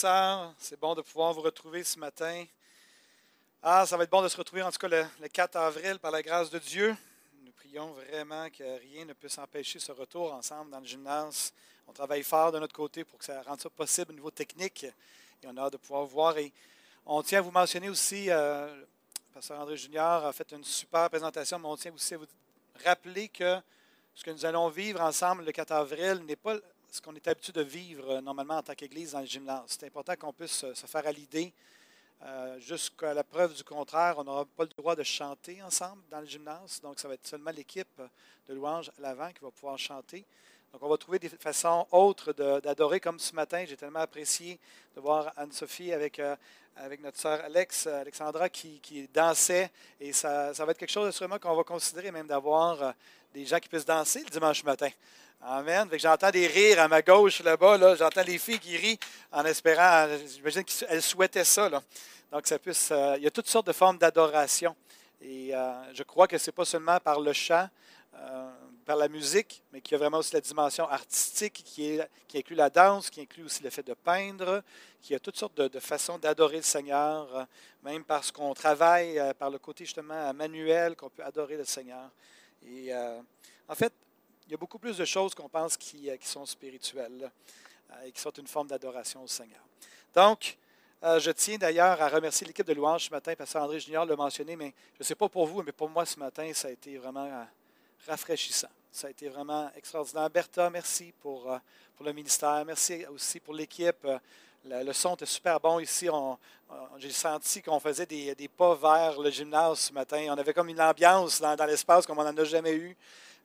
C'est bon de pouvoir vous retrouver ce matin. Ah, ça va être bon de se retrouver en tout cas le, le 4 avril par la grâce de Dieu. Nous prions vraiment que rien ne puisse empêcher ce retour ensemble dans le gymnase. On travaille fort de notre côté pour que ça rende ça possible au niveau technique. Et on a hâte de pouvoir voir. Et on tient à vous mentionner aussi, euh, le pasteur André Junior a fait une super présentation, mais on tient aussi à vous rappeler que ce que nous allons vivre ensemble le 4 avril n'est pas ce qu'on est habitué de vivre euh, normalement en tant qu'Église dans le gymnase. C'est important qu'on puisse se faire à l'idée. Euh, Jusqu'à la preuve du contraire, on n'aura pas le droit de chanter ensemble dans le gymnase. Donc, ça va être seulement l'équipe de louanges à l'avant qui va pouvoir chanter. Donc, on va trouver des façons autres d'adorer, comme ce matin. J'ai tellement apprécié de voir Anne-Sophie avec, euh, notre sœur Alex, Alexandra qui, qui dansait. Et ça, ça, va être quelque chose sûrement qu'on va considérer même d'avoir euh, des gens qui puissent danser le dimanche matin. Amen. J'entends des rires à ma gauche là-bas. Là. J'entends les filles qui rient en espérant. J'imagine qu'elles souhaitaient ça. Là. Donc, ça puisse, euh, il y a toutes sortes de formes d'adoration. Et euh, je crois que ce n'est pas seulement par le chant, euh, par la musique, mais qu'il y a vraiment aussi la dimension artistique qui, qui inclut la danse, qui inclut aussi le fait de peindre, qui a toutes sortes de, façons d'adorer le Seigneur, euh, même parce qu'on travaille euh, par le côté justement manuel, qu'on peut adorer le Seigneur. Et euh, en fait, il y a beaucoup plus de choses qu'on pense qui, qui, sont spirituelles et qui sont une forme d'adoration au Seigneur. Donc, je tiens d'ailleurs à remercier l'équipe de louange ce matin, parce que André Junior l'a mentionné, mais je ne sais pas pour vous, mais pour moi ce matin, ça a été vraiment rafraîchissant. Ça a été vraiment extraordinaire. Bertha, merci pour, euh, pour le ministère. Merci aussi pour l'équipe. Le, le, son était super bon ici. J'ai senti qu'on faisait des, des, pas vers le gymnase ce matin. On avait comme une ambiance dans, l'espace comme on n'en a jamais eu.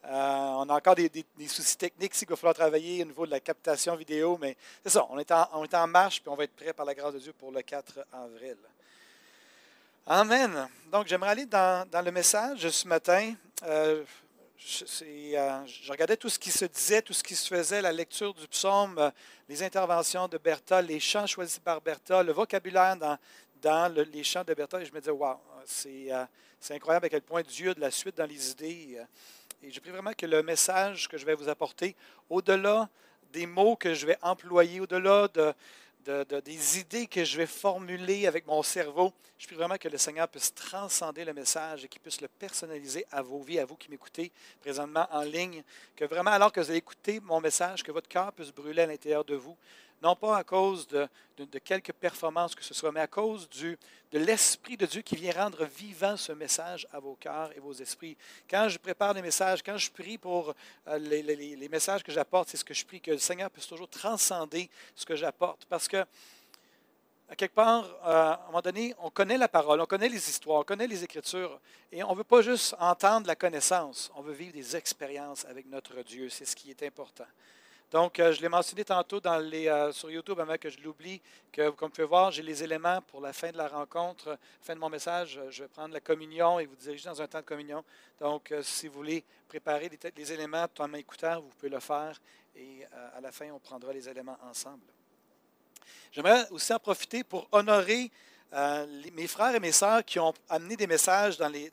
Euh, on a encore des, des, soucis techniques qu'il va falloir travailler au niveau de la captation vidéo, mais c'est ça, on est, en, on est en marche, puis on va être prêt par la grâce de Dieu pour le 4 avril. Amen. Donc, j'aimerais aller dans, dans, le message ce matin. Euh, je, euh, je, regardais tout ce qui se disait, tout ce qui se faisait, la lecture du psaume, euh, les interventions de Bertha, les chants choisis par Bertha, le vocabulaire dans, dans le, les chants de Bertha, et je me disais, c'est euh, incroyable à quel point Dieu a de la suite dans les idées. Et je prie vraiment que le message que je vais vous apporter, au-delà des mots que je vais employer, au-delà de, de, de, des idées que je vais formuler avec mon cerveau, je prie vraiment que le Seigneur puisse transcender le message et qu'il puisse le personnaliser à vos vies, à vous qui m'écoutez présentement en ligne. Que vraiment, alors que vous allez écouter mon message, que votre cœur puisse brûler à l'intérieur de vous, non pas à cause de, quelques performances que ce soit, mais à cause de l'Esprit de Dieu qui vient rendre vivant ce message à vos cœurs et vos esprits. Quand je prépare des messages, quand je prie pour euh, les, les, les, messages que j'apporte, c'est ce que je prie, que le Seigneur puisse toujours transcender ce que j'apporte. Parce que, à quelque part, euh, à un moment donné, on connaît la parole, on connaît les histoires, on connaît les Écritures, et on ne veut pas juste entendre la connaissance, on veut vivre des expériences avec notre Dieu. C'est ce qui est important. Donc, euh, je l'ai mentionné tantôt euh, sur YouTube avant que je l'oublie, que comme vous pouvez voir, j'ai les éléments pour la fin de la rencontre, fin de mon message. Je vais prendre la communion et vous diriger dans un temps de communion. Donc, euh, si vous voulez préparer les, éléments en m'écoutant, vous pouvez le faire et euh, à la fin, on prendra les éléments ensemble. J'aimerais aussi en profiter pour honorer euh, mes frères et mes sœurs qui ont amené des messages dans les,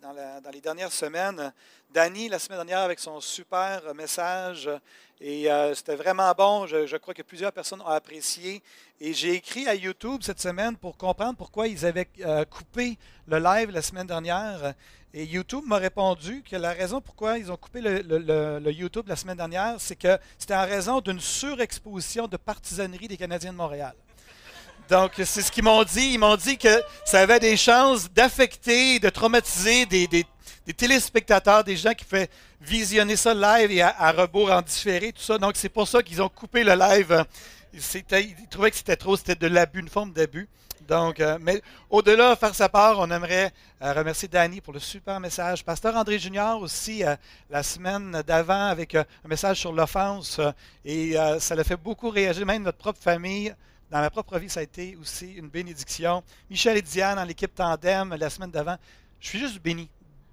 dernières semaines. Danny, la semaine dernière, avec son super message, et euh, c'était vraiment bon. Je, crois que plusieurs personnes ont apprécié. Et j'ai écrit à YouTube cette semaine pour comprendre pourquoi ils avaient euh, coupé le live la semaine dernière. Et YouTube m'a répondu que la raison pourquoi ils ont coupé le, le YouTube la semaine dernière, c'est que c'était en raison d'une surexposition de partisanerie des Canadiens de Montréal. Donc, c'est ce qu'ils m'ont dit. Ils m'ont dit que ça avait des chances d'affecter, de traumatiser des, téléspectateurs, des gens qui pouvaient visionner ça live et à, rebours en différé, tout ça. Donc, c'est pour ça qu'ils ont coupé le live. Ils trouvaient que c'était trop, c'était de l'abus, une forme d'abus. Donc, euh, mais au-delà, faire sa part, on aimerait euh, remercier Danny pour le super message. Pasteur André Junior aussi, euh, la semaine d'avant, avec un message sur l'offense. et ça l'a fait beaucoup réagir, même notre propre famille dans ma propre vie, ça a été aussi une bénédiction. Michel et Diane, dans l'équipe Tandem, la semaine d'avant, je suis juste béni.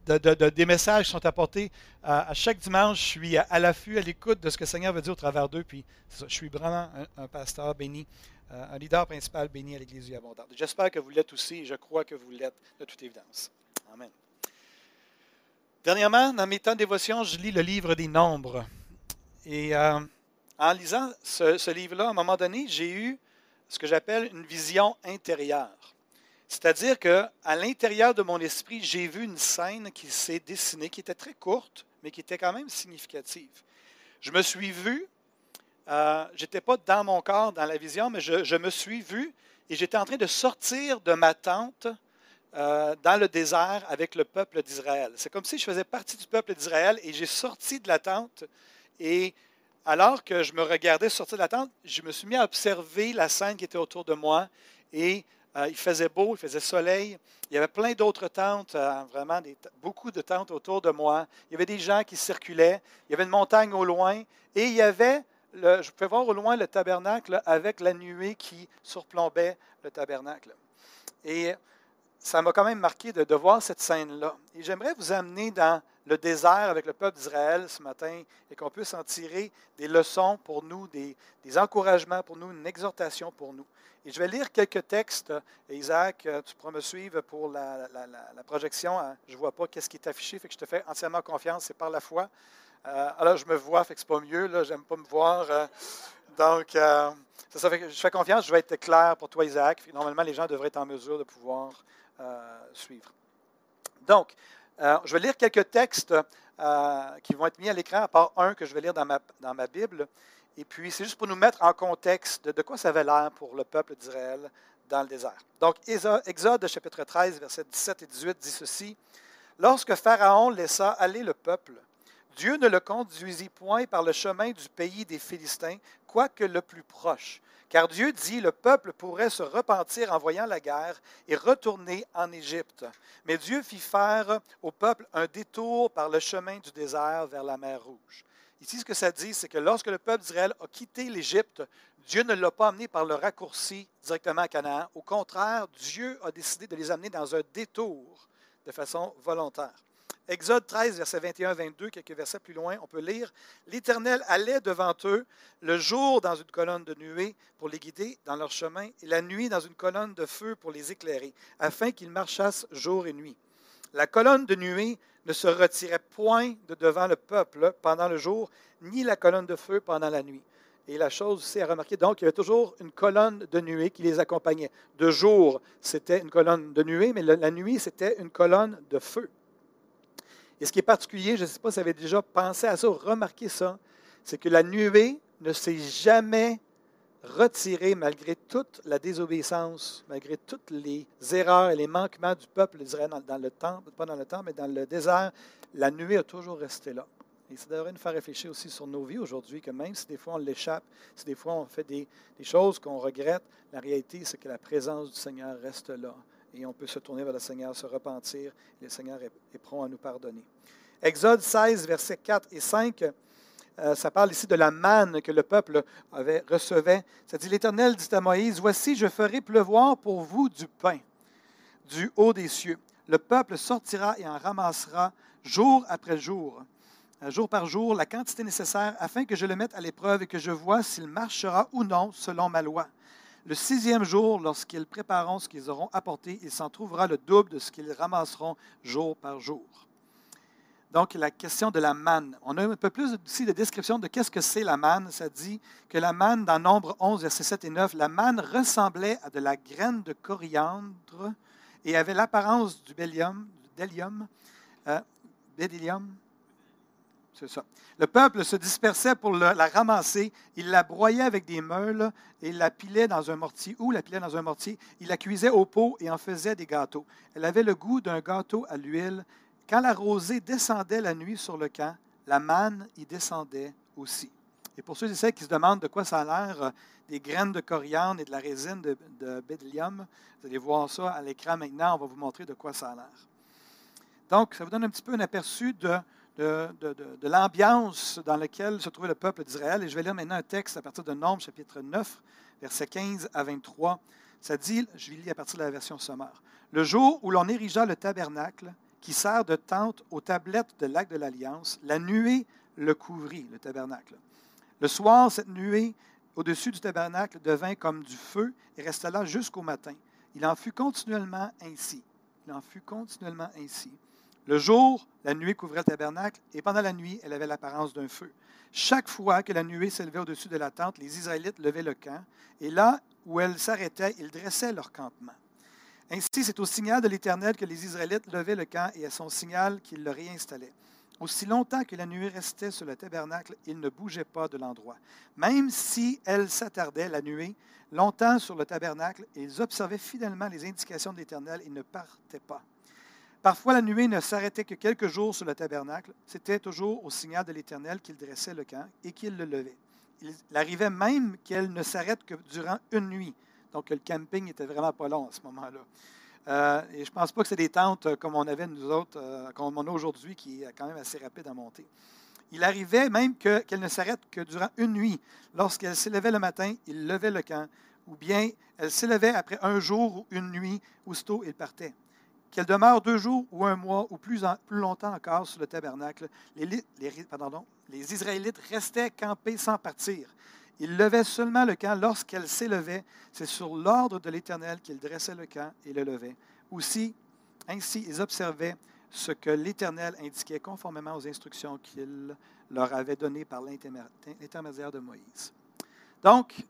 De, des messages sont apportés. à chaque dimanche, je suis à, l'affût, à l'écoute de ce que le Seigneur veut dire au travers d'eux. Puis je suis vraiment un, pasteur béni, euh, un leader principal béni à l'Église du Abondante. J'espère que vous l'êtes aussi et je crois que vous l'êtes de toute évidence. Amen. Dernièrement, dans mes temps de dévotion, je lis le livre des Nombres. Et euh, en lisant ce, livre-là, à un moment donné, j'ai eu ce que j'appelle une vision intérieure. C'est-à-dire qu'à l'intérieur de mon esprit, j'ai vu une scène qui s'est dessinée, qui était très courte, mais qui était quand même significative. Je me suis vu, euh, je n'étais pas dans mon corps, dans la vision, mais je, me suis vu et j'étais en train de sortir de ma tente euh, dans le désert avec le peuple d'Israël. C'est comme si je faisais partie du peuple d'Israël et j'ai sorti de la tente et alors que je me regardais sortir de la tente, je me suis mis à observer la scène qui était autour de moi et euh, il faisait beau, il faisait soleil. Il y avait plein d'autres tentes, euh, vraiment beaucoup de tentes autour de moi. Il y avait des gens qui circulaient. Il y avait une montagne au loin et il y avait, je pouvais voir au loin le tabernacle avec la nuée qui surplombait le tabernacle. Et ça m'a quand même marqué de, de voir cette scène-là. Et j'aimerais vous amener dans le désert avec le peuple d'Israël ce matin et qu'on puisse en tirer des leçons pour nous, des, encouragements pour nous, une exhortation pour nous. Et je vais lire quelques textes. Isaac, euh, tu pourras me suivre pour la, projection. Hein. Je ne vois pas qu'est-ce qui est affiché, fait que je te fais entièrement confiance, c'est par la foi. Euh, alors, je me vois, fait que c'est pas mieux, là, j'aime pas me voir. Euh. donc, ça, fait je fais confiance, je vais être clair pour toi, Isaac. Normalement, les gens devraient être en mesure de pouvoir suivre. Donc, euh, je vais lire quelques textes euh, qui vont être mis à l'écran, à part un que je vais lire dans ma, Bible. Et puis, c'est juste pour nous mettre en contexte de, quoi ça avait l'air pour le peuple d'Israël dans le désert. Donc, Exode, chapitre 13, versets 17 et 18 dit ceci. Lorsque Pharaon laissa aller le peuple, Dieu ne le conduisit point par le chemin du pays des Philistins, quoique le plus proche, car Dieu dit, le peuple pourrait se repentir en voyant la guerre et retourner en Égypte. Mais Dieu fit faire au peuple un détour par le chemin du désert vers la mer Rouge. Ici, ce que ça dit, c'est que lorsque le peuple d'Israël a quitté l'Égypte, Dieu ne l'a pas amené par le raccourci directement à Canaan. Au contraire, Dieu a décidé de les amener dans un détour de façon volontaire. Exode 13, verset 21-22, quelques versets plus loin, on peut lire L'Éternel allait devant eux le jour dans une colonne de nuée pour les guider dans leur chemin, et la nuit dans une colonne de feu pour les éclairer, afin qu'ils marchassent jour et nuit. La colonne de nuée ne se retirait point de devant le peuple pendant le jour, ni la colonne de feu pendant la nuit. Et la chose aussi à remarquer, donc, il y avait toujours une colonne de nuée qui les accompagnait. De jour, c'était une colonne de nuée, mais la nuit, c'était une colonne de feu. Et ce qui est particulier, je ne sais pas si vous avez déjà pensé à ça remarqué ça, c'est que la nuée ne s'est jamais retirée malgré toute la désobéissance, malgré toutes les erreurs et les manquements du peuple d'Israël dans, le temps, pas dans le temps, mais dans le désert. La nuée a toujours resté là. Et ça devrait nous faire réfléchir aussi sur nos vies aujourd'hui, que même si des fois on l'échappe, si des fois on fait des choses qu'on regrette, la réalité, c'est que la présence du Seigneur reste là et on peut se tourner vers le Seigneur, se repentir, et le Seigneur est, prompt à nous pardonner. Exode 16, versets 4 et 5, euh, ça parle ici de la manne que le peuple avait, recevait. Ça dit, l'Éternel dit à Moïse, Voici, je ferai pleuvoir pour vous du pain du haut des cieux. Le peuple sortira et en ramassera jour après jour, euh, jour par jour, la quantité nécessaire afin que je le mette à l'épreuve et que je vois s'il marchera ou non selon ma loi. Le sixième jour, lorsqu'ils prépareront ce qu'ils auront apporté, il s'en trouvera le double de ce qu'ils ramasseront jour par jour. Donc, la question de la manne. On a un peu plus ici de description de qu'est-ce que c'est la manne. Ça dit que la manne, dans Nombre 11, versets 7 et 9, la manne ressemblait à de la graine de coriandre et avait l'apparence du bélium, délium, euh, c'est ça. Le peuple se dispersait pour la ramasser. Il la broyait avec des meules et la pilait dans un mortier ou la pilait dans un mortier. Il la cuisait au pot et en faisait des gâteaux. Elle avait le goût d'un gâteau à l'huile. Quand la rosée descendait la nuit sur le camp, la manne y descendait aussi. Et pour ceux et celles qui se demandent de quoi ça a l'air, euh, des graines de coriandre et de la résine de, de vous allez voir ça à l'écran maintenant. On va vous montrer de quoi ça a l'air. Donc, ça vous donne un petit peu un aperçu de de, l'ambiance dans laquelle se trouvait le peuple d'Israël. Et je vais lire maintenant un texte à partir de Nombre, chapitre 9, versets 15 à 23. Ça dit, je lis à partir de la version sommaire, Le jour où l'on érigea le tabernacle, qui sert de tente aux tablettes de l'acte de l'Alliance, la nuée le couvrit, le tabernacle. Le soir, cette nuée au-dessus du tabernacle devint comme du feu et resta là jusqu'au matin. Il en fut continuellement ainsi. Il en fut continuellement ainsi. Le jour, la nuée couvrait le tabernacle, et pendant la nuit, elle avait l'apparence d'un feu. Chaque fois que la nuée s'élevait au-dessus de la tente, les Israélites levaient le camp, et là où elle s'arrêtait, ils dressaient leur campement. Ainsi, c'est au signal de l'Éternel que les Israélites levaient le camp, et à son signal qu'ils le réinstallaient. Aussi longtemps que la nuée restait sur le tabernacle, ils ne bougeaient pas de l'endroit. Même si elle s'attardait, la nuée, longtemps sur le tabernacle, ils observaient fidèlement les indications de l'Éternel et ne partaient pas. Parfois, la nuée ne s'arrêtait que quelques jours sur le tabernacle. C'était toujours au signal de l'Éternel qu'il dressait le camp et qu'il le levait. Il arrivait même qu'elle ne s'arrête que durant une nuit. Donc, le camping n'était vraiment pas long à ce moment-là. Euh, et je ne pense pas que c'est des tentes euh, comme on avait nous autres, euh, comme on a aujourd'hui, qui est quand même assez rapide à monter. Il arrivait même qu'elle ne s'arrête que durant une nuit. Lorsqu'elle s'élevait le matin, il levait le camp, ou bien elle s'élevait après un jour ou une nuit, aussitôt il partait qu'elle demeure deux jours ou un mois ou plus, longtemps encore sur le tabernacle, les, les Israélites restaient campés sans partir. Ils levaient seulement le camp lorsqu'elle s'élevait. C'est sur l'ordre de l'Éternel qu'ils dressaient le camp et le levaient. Aussi, ainsi, ils observaient ce que l'Éternel indiquait conformément aux instructions qu'il leur avait données par l'intermédiaire de Moïse. Donc,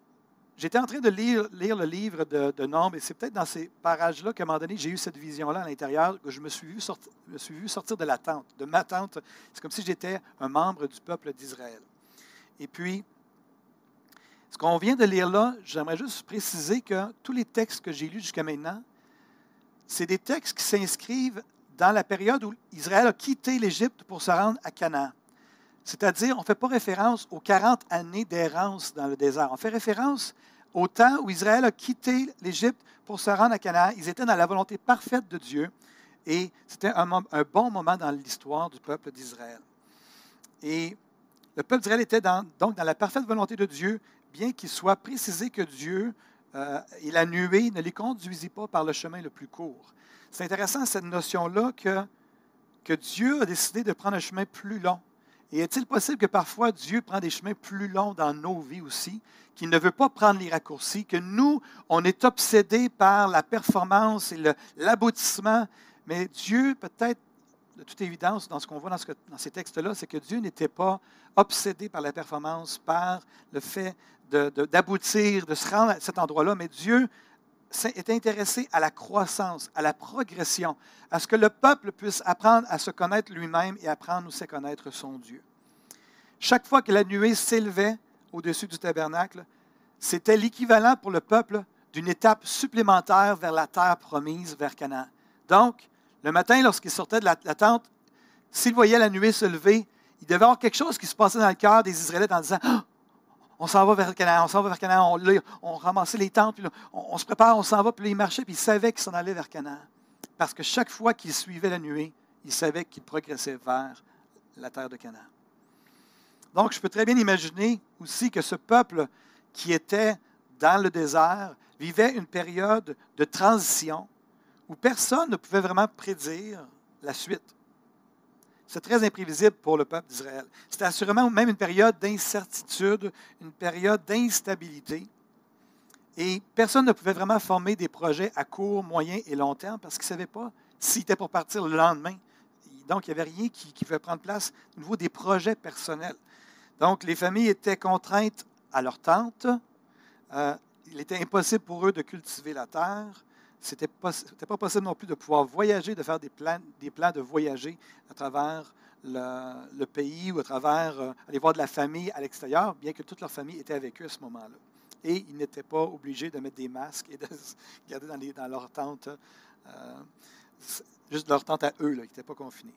J'étais en train de lire, le livre de, de et c'est peut-être dans ces parages-là qu'à un moment donné, j'ai eu cette vision-là à l'intérieur, que je me suis, vu me suis vu sortir de la tente, de ma tente. C'est comme si j'étais un membre du peuple d'Israël. Et puis, ce qu'on vient de lire là, j'aimerais juste préciser que tous les textes que j'ai lus jusqu'à maintenant, c'est des textes qui s'inscrivent dans la période où Israël a quitté l'Égypte pour se rendre à Canaan. C'est-à-dire, on ne fait pas référence aux 40 années d'errance dans le désert. On fait référence au temps où Israël a quitté l'Égypte pour se rendre à Canaan. Ils étaient dans la volonté parfaite de Dieu et c'était un, bon moment dans l'histoire du peuple d'Israël. Et le peuple d'Israël était donc dans la parfaite volonté de Dieu, bien qu'il soit précisé que Dieu euh, et la nuée ne les conduisit pas par le chemin le plus court. C'est intéressant cette notion-là que, que Dieu a décidé de prendre un chemin plus long et est-il possible que parfois Dieu prend des chemins plus longs dans nos vies aussi, qu'il ne veut pas prendre les raccourcis, que nous, on est obsédés par la performance et l'aboutissement, mais Dieu, peut-être, de toute évidence, dans ce qu'on voit dans, dans ces textes-là, c'est que Dieu n'était pas obsédé par la performance, par le fait d'aboutir, de, de se rendre à cet endroit-là, mais Dieu est intéressé à la croissance, à la progression, à ce que le peuple puisse apprendre à se connaître lui-même et apprendre aussi à connaître son Dieu. Chaque fois que la nuée s'élevait au-dessus du tabernacle, c'était l'équivalent pour le peuple d'une étape supplémentaire vers la terre promise, vers Canaan. Donc, le matin, lorsqu'il sortait de la, tente, s'il voyait la nuée se lever, il devait avoir quelque chose qui se passait dans le cœur des Israélites en disant ah, on s'en va vers Canaan, on s'en va vers Canaan. On, ramassait les tentes, puis on, se prépare, on s'en va, puis là, il marchait, puis il savait qu'il s'en allait vers Canaan. Parce que chaque fois qu'il suivait la nuée, il savait qu'il progressait vers la terre de Canaan. Donc, je peux très bien imaginer aussi que ce peuple qui était dans le désert vivait une période de transition où personne ne pouvait vraiment prédire la suite. C'est très imprévisible pour le peuple d'Israël. C'était assurément même une période d'incertitude, une période d'instabilité. Et personne ne pouvait vraiment former des projets à court, moyen et long terme parce qu'il ne savait pas s'il était pour partir le lendemain. Donc, il n'y avait rien qui, qui, pouvait prendre place au niveau des projets personnels. Donc, les familles étaient contraintes à leur tente. Euh, il était impossible pour eux de cultiver la terre. Ce n'était pas, pas, possible non plus de pouvoir voyager, de faire des plans, des plans de voyager à travers le, pays ou à travers euh, aller voir de la famille à l'extérieur, bien que toute leur famille était avec eux à ce moment-là. Et ils n'étaient pas obligés de mettre des masques et de se garder dans, dans leur tente, euh, juste leur tente à eux, là, ils n'étaient pas confinés.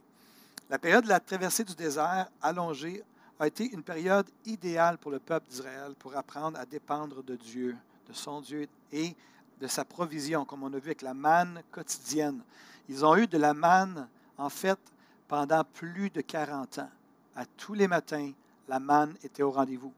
La période de la traversée du désert allongée a été une période idéale pour le peuple d'Israël pour apprendre à dépendre de Dieu, de son Dieu et de sa provision, comme on a vu avec la manne quotidienne. Ils ont eu de la manne, en fait, pendant plus de 40 ans. À tous les matins, la manne était au rendez-vous.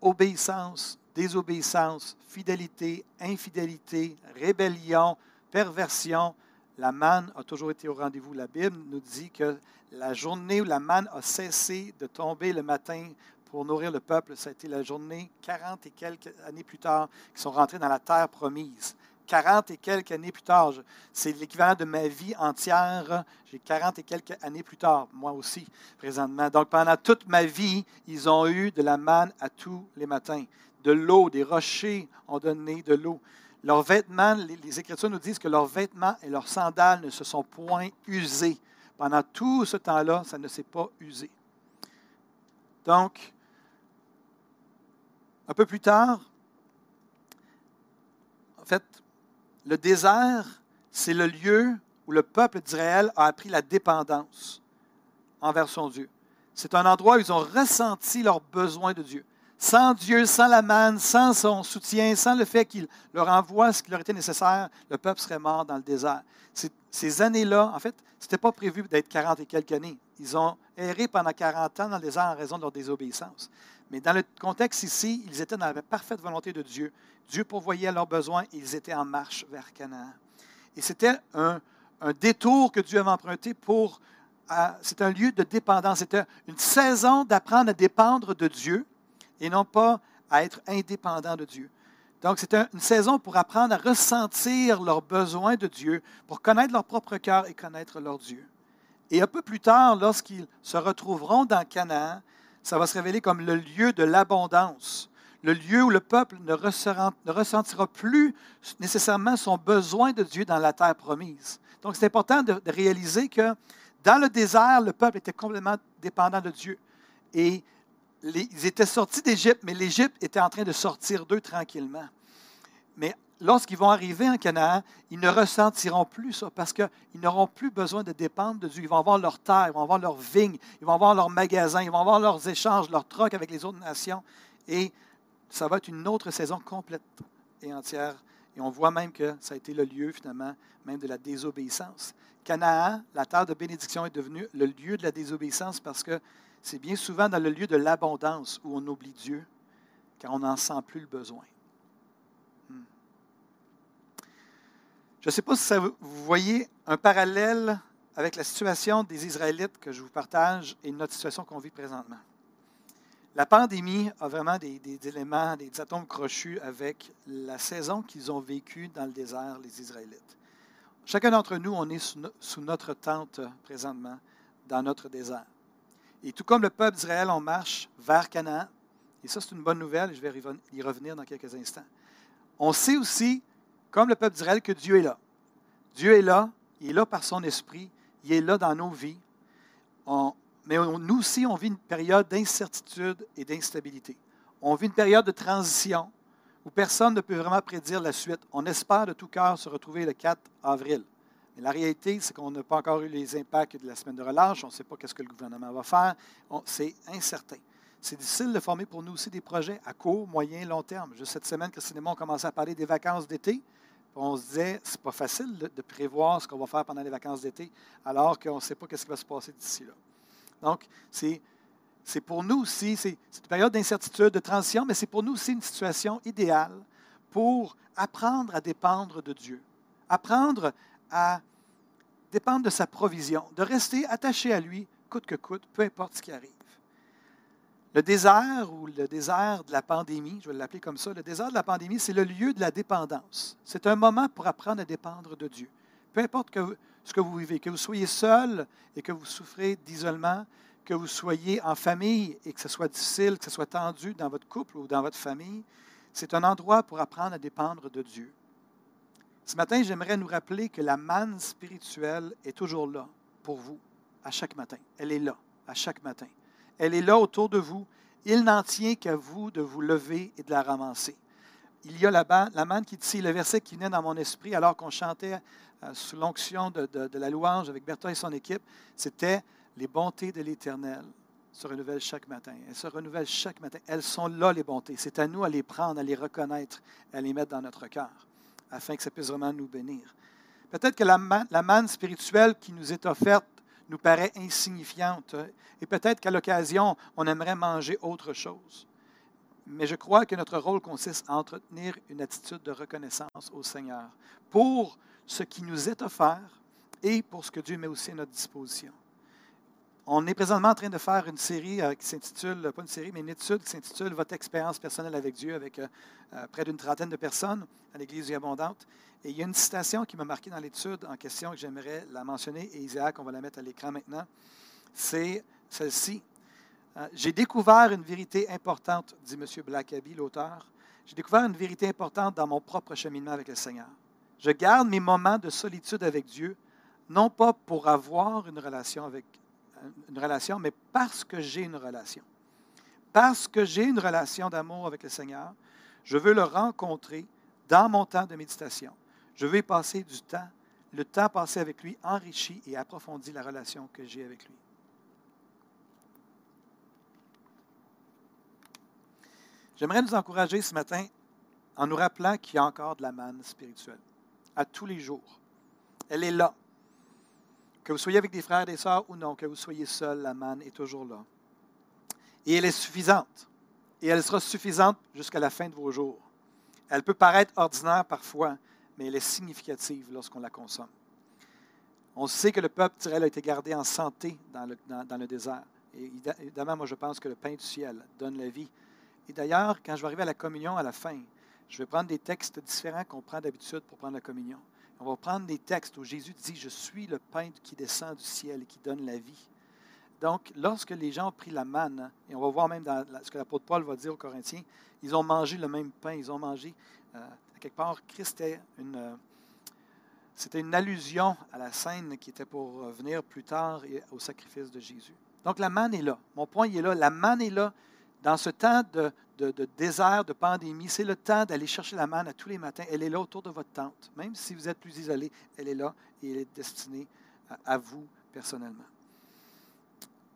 Obéissance, désobéissance, fidélité, infidélité, rébellion, perversion, la manne a toujours été au rendez-vous. La Bible nous dit que la journée où la manne a cessé de tomber le matin pour nourrir le peuple, ça a été la journée 40 et quelques années plus tard qu'ils sont rentrés dans la terre promise. 40 et quelques années plus tard, c'est l'équivalent de ma vie entière. J'ai 40 et quelques années plus tard, moi aussi, présentement. Donc pendant toute ma vie, ils ont eu de la manne à tous les matins. De l'eau, des rochers ont donné de l'eau. Leurs vêtements, les, Écritures nous disent que leurs vêtements et leurs sandales ne se sont point usés. Pendant tout ce temps-là, ça ne s'est pas usé. Donc, un peu plus tard, en fait, le désert, c'est le lieu où le peuple d'Israël a appris la dépendance envers son Dieu. C'est un endroit où ils ont ressenti leur besoin de Dieu. Sans Dieu, sans la manne, sans son soutien, sans le fait qu'il leur envoie ce qui leur était nécessaire, le peuple serait mort dans le désert. Ces années-là, en fait, ce n'était pas prévu d'être 40 et quelques années. Ils ont erré pendant 40 ans dans le désert en raison de leur désobéissance. Mais dans le contexte ici, ils étaient dans la parfaite volonté de Dieu. Dieu pourvoyait leurs besoins et ils étaient en marche vers Canaan. Et c'était un, détour que Dieu avait emprunté pour. C'est un lieu de dépendance. C'était une saison d'apprendre à dépendre de Dieu et non pas à être indépendant de Dieu. Donc, c'est une saison pour apprendre à ressentir leurs besoins de Dieu, pour connaître leur propre cœur et connaître leur Dieu. Et un peu plus tard, lorsqu'ils se retrouveront dans Canaan, ça va se révéler comme le lieu de l'abondance, le lieu où le peuple ne ressentira plus nécessairement son besoin de Dieu dans la terre promise. Donc, c'est important de, réaliser que dans le désert, le peuple était complètement dépendant de Dieu. Et ils étaient sortis d'Égypte, mais l'Égypte était en train de sortir d'eux tranquillement. Mais lorsqu'ils vont arriver en Canaan, ils ne ressentiront plus ça parce qu'ils n'auront plus besoin de dépendre de Dieu. Ils vont avoir leur terre, ils vont avoir leurs vignes, ils vont avoir leurs magasins, ils vont avoir leurs échanges, leurs trocs avec les autres nations. Et ça va être une autre saison complète et entière. Et on voit même que ça a été le lieu, finalement, même de la désobéissance. Canaan, la terre de bénédiction, est devenue le lieu de la désobéissance parce que c'est bien souvent dans le lieu de l'abondance où on oublie Dieu, car on n'en sent plus le besoin. Je ne sais pas si vous voyez un parallèle avec la situation des Israélites que je vous partage et notre situation qu'on vit présentement. La pandémie a vraiment des, éléments, des atomes crochus avec la saison qu'ils ont vécue dans le désert, les Israélites. Chacun d'entre nous, on est sous notre tente présentement dans notre désert. Et tout comme le peuple d'Israël, on marche vers Canaan. Et ça, c'est une bonne nouvelle, et je vais y revenir dans quelques instants. On sait aussi, comme le peuple d'Israël, que Dieu est là. Dieu est là, il est là par son esprit, il est là dans nos vies. mais nous aussi, on vit une période d'incertitude et d'instabilité. On vit une période de transition où personne ne peut vraiment prédire la suite. On espère de tout cœur se retrouver le 4 avril. Mais la réalité, c'est qu'on n'a pas encore eu les impacts de la semaine de relâche. On ne sait pas ce que le gouvernement va faire. C'est incertain. C'est difficile de former pour nous aussi des projets à court, moyen, long terme. Juste cette semaine, Christine et moi, on commençait à parler des vacances d'été. On se disait, c'est pas facile de, prévoir ce qu'on va faire pendant les vacances d'été, alors qu'on ne sait pas ce qui va se passer d'ici là. Donc, c'est, pour nous aussi, c'est une période d'incertitude, de transition, mais c'est pour nous aussi une situation idéale pour apprendre à dépendre de Dieu. Apprendre à dépendre de sa provision, de rester attaché à lui, coûte que coûte, peu importe ce qui arrive. Le désert ou le désert de la pandémie, je vais l'appeler comme ça, le désert de la pandémie, c'est le lieu de la dépendance. C'est un moment pour apprendre à dépendre de Dieu. Peu importe ce que vous vivez, que vous soyez seul et que vous souffrez d'isolement, que vous soyez en famille et que ce soit difficile, que ce soit tendu dans votre couple ou dans votre famille, c'est un endroit pour apprendre à dépendre de Dieu. Ce matin, j'aimerais nous rappeler que la manne spirituelle est toujours là pour vous, à chaque matin. Elle est là, à chaque matin. Elle est là autour de vous. Il n'en tient qu'à vous de vous lever et de la ramasser. Il y a la, la manne qui dit, le verset qui venait dans mon esprit alors qu'on chantait euh, sous l'onction de, de, la louange avec Bertrand et son équipe, c'était les bontés de l'Éternel se renouvellent chaque matin. Elles se renouvellent chaque matin. Elles sont là, les bontés. C'est à nous à les prendre, à les reconnaître, à les mettre dans notre cœur afin que ça puisse vraiment nous bénir. Peut-être que la, manne spirituelle qui nous est offerte nous paraît insignifiante et peut-être qu'à l'occasion, on aimerait manger autre chose. mais je crois que notre rôle consiste à entretenir une attitude de reconnaissance au Seigneur pour ce qui nous est offert et pour ce que Dieu met aussi à notre disposition. On est présentement en train de faire une série euh, qui s'intitule, pas une série, mais une étude qui s'intitule Votre expérience personnelle avec Dieu avec euh, euh, près d'une trentaine de personnes à l'Église Vie Abondante. Et il y a une citation qui m'a marqué dans l'étude en question que j'aimerais la mentionner, et Isaac, on va la mettre à l'écran maintenant. C'est celle-ci. J'ai découvert une vérité importante, dit M. Blackaby, l'auteur. J'ai découvert une vérité importante dans mon propre cheminement avec le Seigneur. Je garde mes moments de solitude avec Dieu, non pas pour avoir une relation avec une relation, mais parce que j'ai une relation. Parce que j'ai une relation d'amour avec le Seigneur, je veux le rencontrer dans mon temps de méditation. Je veux passer du temps. Le temps passé avec lui enrichit et approfondit la relation que j'ai avec lui. J'aimerais nous encourager ce matin en nous rappelant qu'il y a encore de la manne spirituelle à tous les jours. Elle est là. Que vous soyez avec des frères et des sœurs ou non, que vous soyez seul, la manne est toujours là. Et elle est suffisante. Et elle sera suffisante jusqu'à la fin de vos jours. Elle peut paraître ordinaire parfois, mais elle est significative lorsqu'on la consomme. On sait que le peuple d'Israël a été gardé en santé dans le, dans le désert. Et évidemment, moi, je pense que le pain du ciel donne la vie. Et d'ailleurs, quand je vais arriver à la communion à la fin, je vais prendre des textes différents qu'on prend d'habitude pour prendre la communion. On va prendre des textes où Jésus dit, je suis le pain qui descend du ciel et qui donne la vie. Donc, lorsque les gens ont pris la manne, et on va voir même dans ce que l'apôtre Paul va dire aux Corinthiens, ils ont mangé le même pain, ils ont mangé, euh, quelque part, Christ était une, euh, c'était une allusion à la scène qui était pour venir plus tard et au sacrifice de Jésus. Donc, la manne est là. Mon point il est là. La manne est là dans ce temps de, désert, de pandémie, c'est le temps d'aller chercher la manne à tous les matins. Elle est là autour de votre tente. Même si vous êtes plus isolé, elle est là et elle est destinée à, vous personnellement.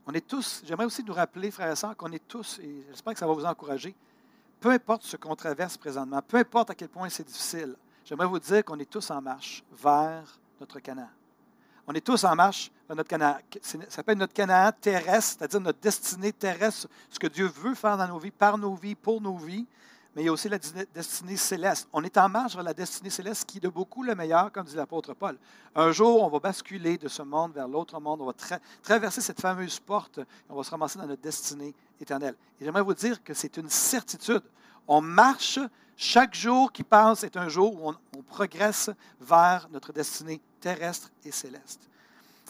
On est tous, j'aimerais aussi nous rappeler, frères et sœurs, qu'on est tous, et j'espère que ça va vous encourager, peu importe ce qu'on traverse présentement, peu importe à quel point c'est difficile, j'aimerais vous dire qu'on est tous en marche vers notre Canaan. On est tous en marche vers notre Canaan. Ça s'appelle notre Canaan terrestre, c'est-à-dire notre destinée terrestre, ce que Dieu veut faire dans nos vies, par nos vies, pour nos vies. Mais il y a aussi la destinée céleste. On est en marche vers la destinée céleste qui est de beaucoup le meilleur, comme dit l'apôtre Paul. Un jour, on va basculer de ce monde vers l'autre monde. On va traverser cette fameuse porte et on va se ramasser dans notre destinée éternelle. Et j'aimerais vous dire que c'est une certitude. On marche, chaque jour qui passe est un jour où on, on progresse vers notre destinée terrestre et céleste.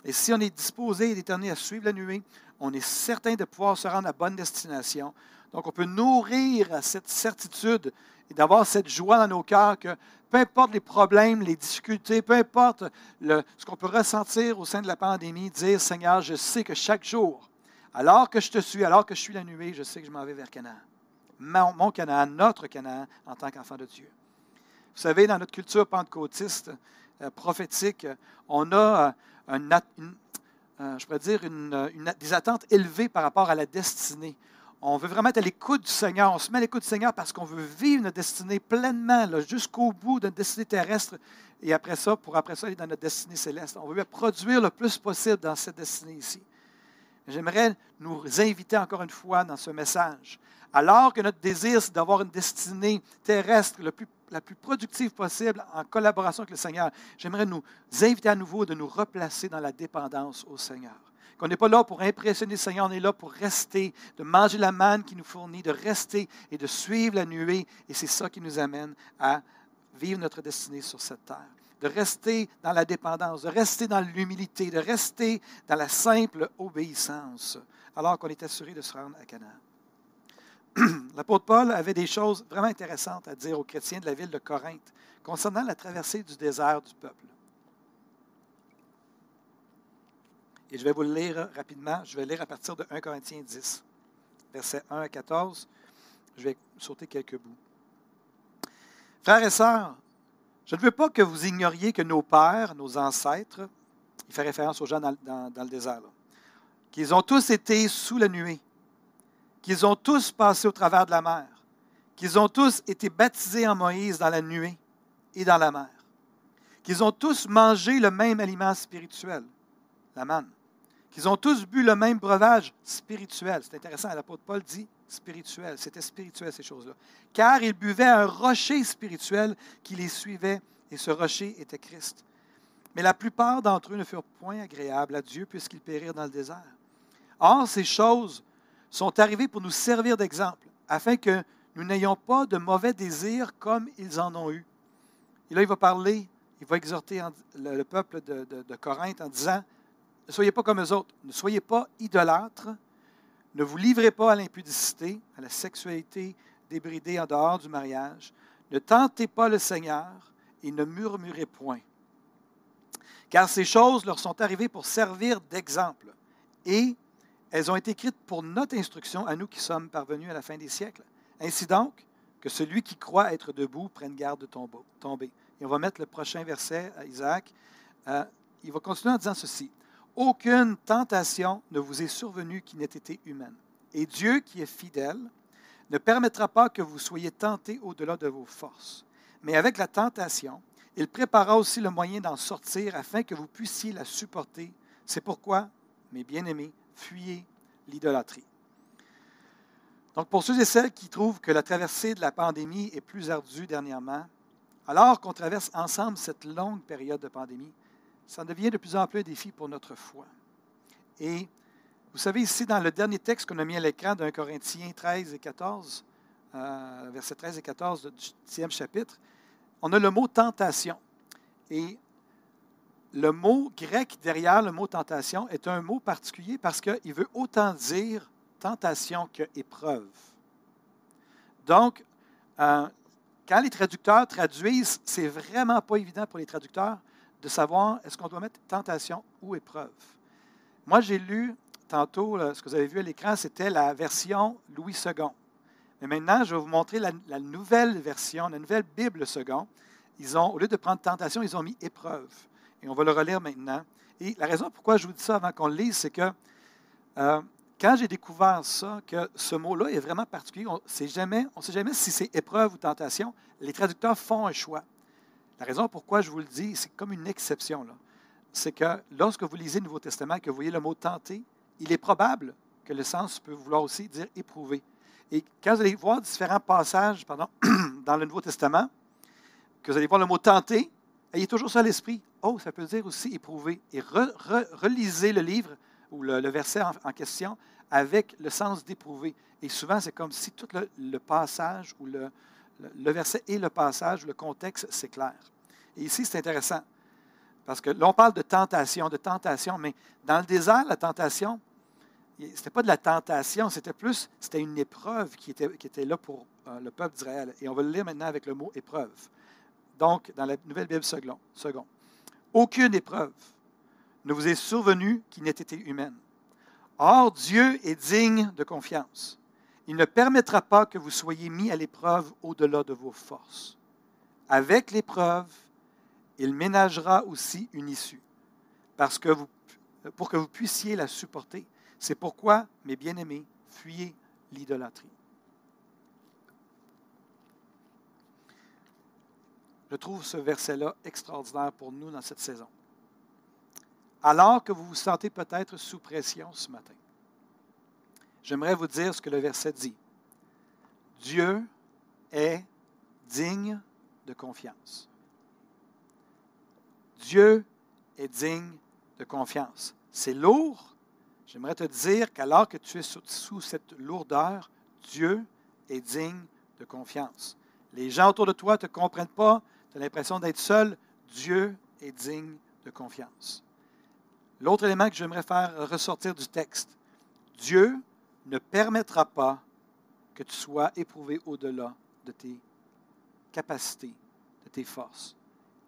Et si on est disposé et déterminé à suivre la nuée, on est certain de pouvoir se rendre à bonne destination. Donc, on peut nourrir cette certitude et d'avoir cette joie dans nos cœurs que peu importe les problèmes, les difficultés, peu importe ce qu'on peut ressentir au sein de la pandémie, dire Seigneur, je sais que chaque jour, alors que je te suis, alors que je suis la nuée, je sais que je m'en vais vers Canaan. Mon, Canaan, notre Canaan en tant qu'enfant de Dieu. Vous savez, dans notre culture pentecôtiste, prophétique, on a euh, euh, je pourrais dire des attentes élevées par rapport à la destinée. On veut vraiment être à l'écoute du Seigneur. On se met à l'écoute du Seigneur parce qu'on veut vivre notre destinée pleinement, jusqu'au bout de notre destinée terrestre. Et après ça, pour après ça aller dans notre destinée céleste. On veut produire le plus possible dans cette destinée ici. J'aimerais nous inviter encore une fois dans ce message. Alors que notre désir, c'est d'avoir une destinée terrestre la plus productive possible en collaboration avec le Seigneur, j'aimerais nous inviter à nouveau de nous replacer dans la dépendance au Seigneur. Qu'on n'est pas là pour impressionner le Seigneur, on est là pour rester, de manger la manne qui nous fournit, de rester et de suivre la nuée. Et c'est ça qui nous amène à vivre notre destinée sur cette terre. De rester dans la dépendance, de rester dans l'humilité, de rester dans la simple obéissance, alors qu'on est assuré de se rendre à Canaan. l'apôtre Paul avait des choses vraiment intéressantes à dire aux chrétiens de la ville de Corinthe concernant la traversée du désert du peuple. Et je vais vous le lire rapidement. Je vais lire à partir de 1 Corinthiens 10, versets 1 à 14. Je vais sauter quelques bouts. Frères et sœurs, je ne veux pas que vous ignoriez que nos pères, nos ancêtres, il fait référence aux gens dans, le désert, qu'ils ont tous été sous la nuée qu'ils ont tous passé au travers de la mer, qu'ils ont tous été baptisés en Moïse dans la nuée et dans la mer, qu'ils ont tous mangé le même aliment spirituel, la manne, qu'ils ont tous bu le même breuvage spirituel. C'est intéressant, l'apôtre Paul dit spirituel. C'était spirituel, ces choses-là. Car ils buvaient un rocher spirituel qui les suivait, et ce rocher était Christ. Mais la plupart d'entre eux ne furent point agréables à Dieu puisqu'ils périrent dans le désert. Or, ces choses sont arrivées pour nous servir d'exemple, afin que nous n'ayons pas de mauvais désirs comme ils en ont eu. Et là, il va parler, il va exhorter le peuple de, de Corinthe en disant, ne soyez pas comme eux autres, ne soyez pas idolâtres, ne vous livrez pas à l'impudicité, à la sexualité débridée en dehors du mariage, ne tentez pas le Seigneur et ne murmurez point. Car ces choses leur sont arrivées pour servir d'exemple et elles ont été écrites pour notre instruction à nous qui sommes parvenus à la fin des siècles. Ainsi donc, que celui qui croit être debout prenne garde de tomber. Et on va mettre le prochain verset à Isaac. Euh, il va continuer en disant ceci. Aucune tentation ne vous est survenue qui n'ait été humaine. Et Dieu, qui est fidèle, ne permettra pas que vous soyez tentés au-delà de vos forces. Mais avec la tentation, il préparera aussi le moyen d'en sortir afin que vous puissiez la supporter. C'est pourquoi, mes bien-aimés, fuyez l'idolâtrie. Donc, pour ceux et celles qui trouvent que la traversée de la pandémie est plus ardue dernièrement, alors qu'on traverse ensemble cette longue période de pandémie, ça devient de plus en plus un défi pour notre foi. Et vous savez, ici, dans le dernier texte qu'on a mis à l'écran d'un Corinthiens 13 et 14, euh, verset 13 et 14 du 10e chapitre, on a le mot tentation. Et le mot grec derrière le mot tentation est un mot particulier parce qu'il veut autant dire tentation que épreuve. Donc, euh, quand les traducteurs traduisent, c'est vraiment pas évident pour les traducteurs de savoir est-ce qu'on doit mettre tentation ou épreuve. Moi, j'ai lu tantôt, ce que vous avez vu à l'écran, c'était la version Louis II. Mais maintenant, je vais vous montrer la, nouvelle version, la nouvelle Bible second. Ils ont, au lieu de prendre tentation, ils ont mis épreuve. Et on va le relire maintenant. Et la raison pourquoi je vous dis ça avant qu'on le lise, c'est que euh, quand j'ai découvert ça, que ce mot-là est vraiment particulier, on ne sait jamais si c'est épreuve ou tentation. Les traducteurs font un choix. La raison pourquoi je vous le dis, c'est comme une exception. C'est que lorsque vous lisez le Nouveau Testament et que vous voyez le mot tenter, il est probable que le sens peut vouloir aussi dire éprouver. Et quand vous allez voir différents passages dans le Nouveau Testament, que vous allez voir le mot tenter, ayez toujours ça à l'esprit. Oh, ça peut dire aussi éprouver. Et relisez le livre ou le, verset en, question avec le sens d'éprouver. Et souvent, c'est comme si tout le, passage ou le, le, verset et le passage, le contexte, clair. Et ici, c'est intéressant. Parce que là, on parle de tentation, de tentation, mais dans le désert, la tentation, ce n'était pas de la tentation, c'était plus, c'était une épreuve qui était, qui était là pour euh, le peuple d'Israël. Et on va le lire maintenant avec le mot épreuve. Donc, dans la Nouvelle Bible second, second. Aucune épreuve ne vous est survenue qui n'ait été humaine. Or, Dieu est digne de confiance. Il ne permettra pas que vous soyez mis à l'épreuve au-delà de vos forces. Avec l'épreuve, il ménagera aussi une issue, parce que pour que vous puissiez la supporter. C'est pourquoi, mes bien-aimés, fuyez l'idolâtrie. Je trouve ce verset-là extraordinaire pour nous dans cette saison. Alors que vous vous sentez peut-être sous pression ce matin, j'aimerais vous dire ce que le verset dit. Dieu est digne de confiance. Dieu est digne de confiance. C'est lourd, J'aimerais te dire qu'alors que tu es sous cette lourdeur, Dieu est digne de confiance. Les gens autour de toi ne te comprennent pas, tu l'impression d'être seul. Dieu est digne de confiance. L'autre élément que j'aimerais faire ressortir du texte, Dieu ne permettra pas que tu sois éprouvé au-delà de tes capacités, de tes forces.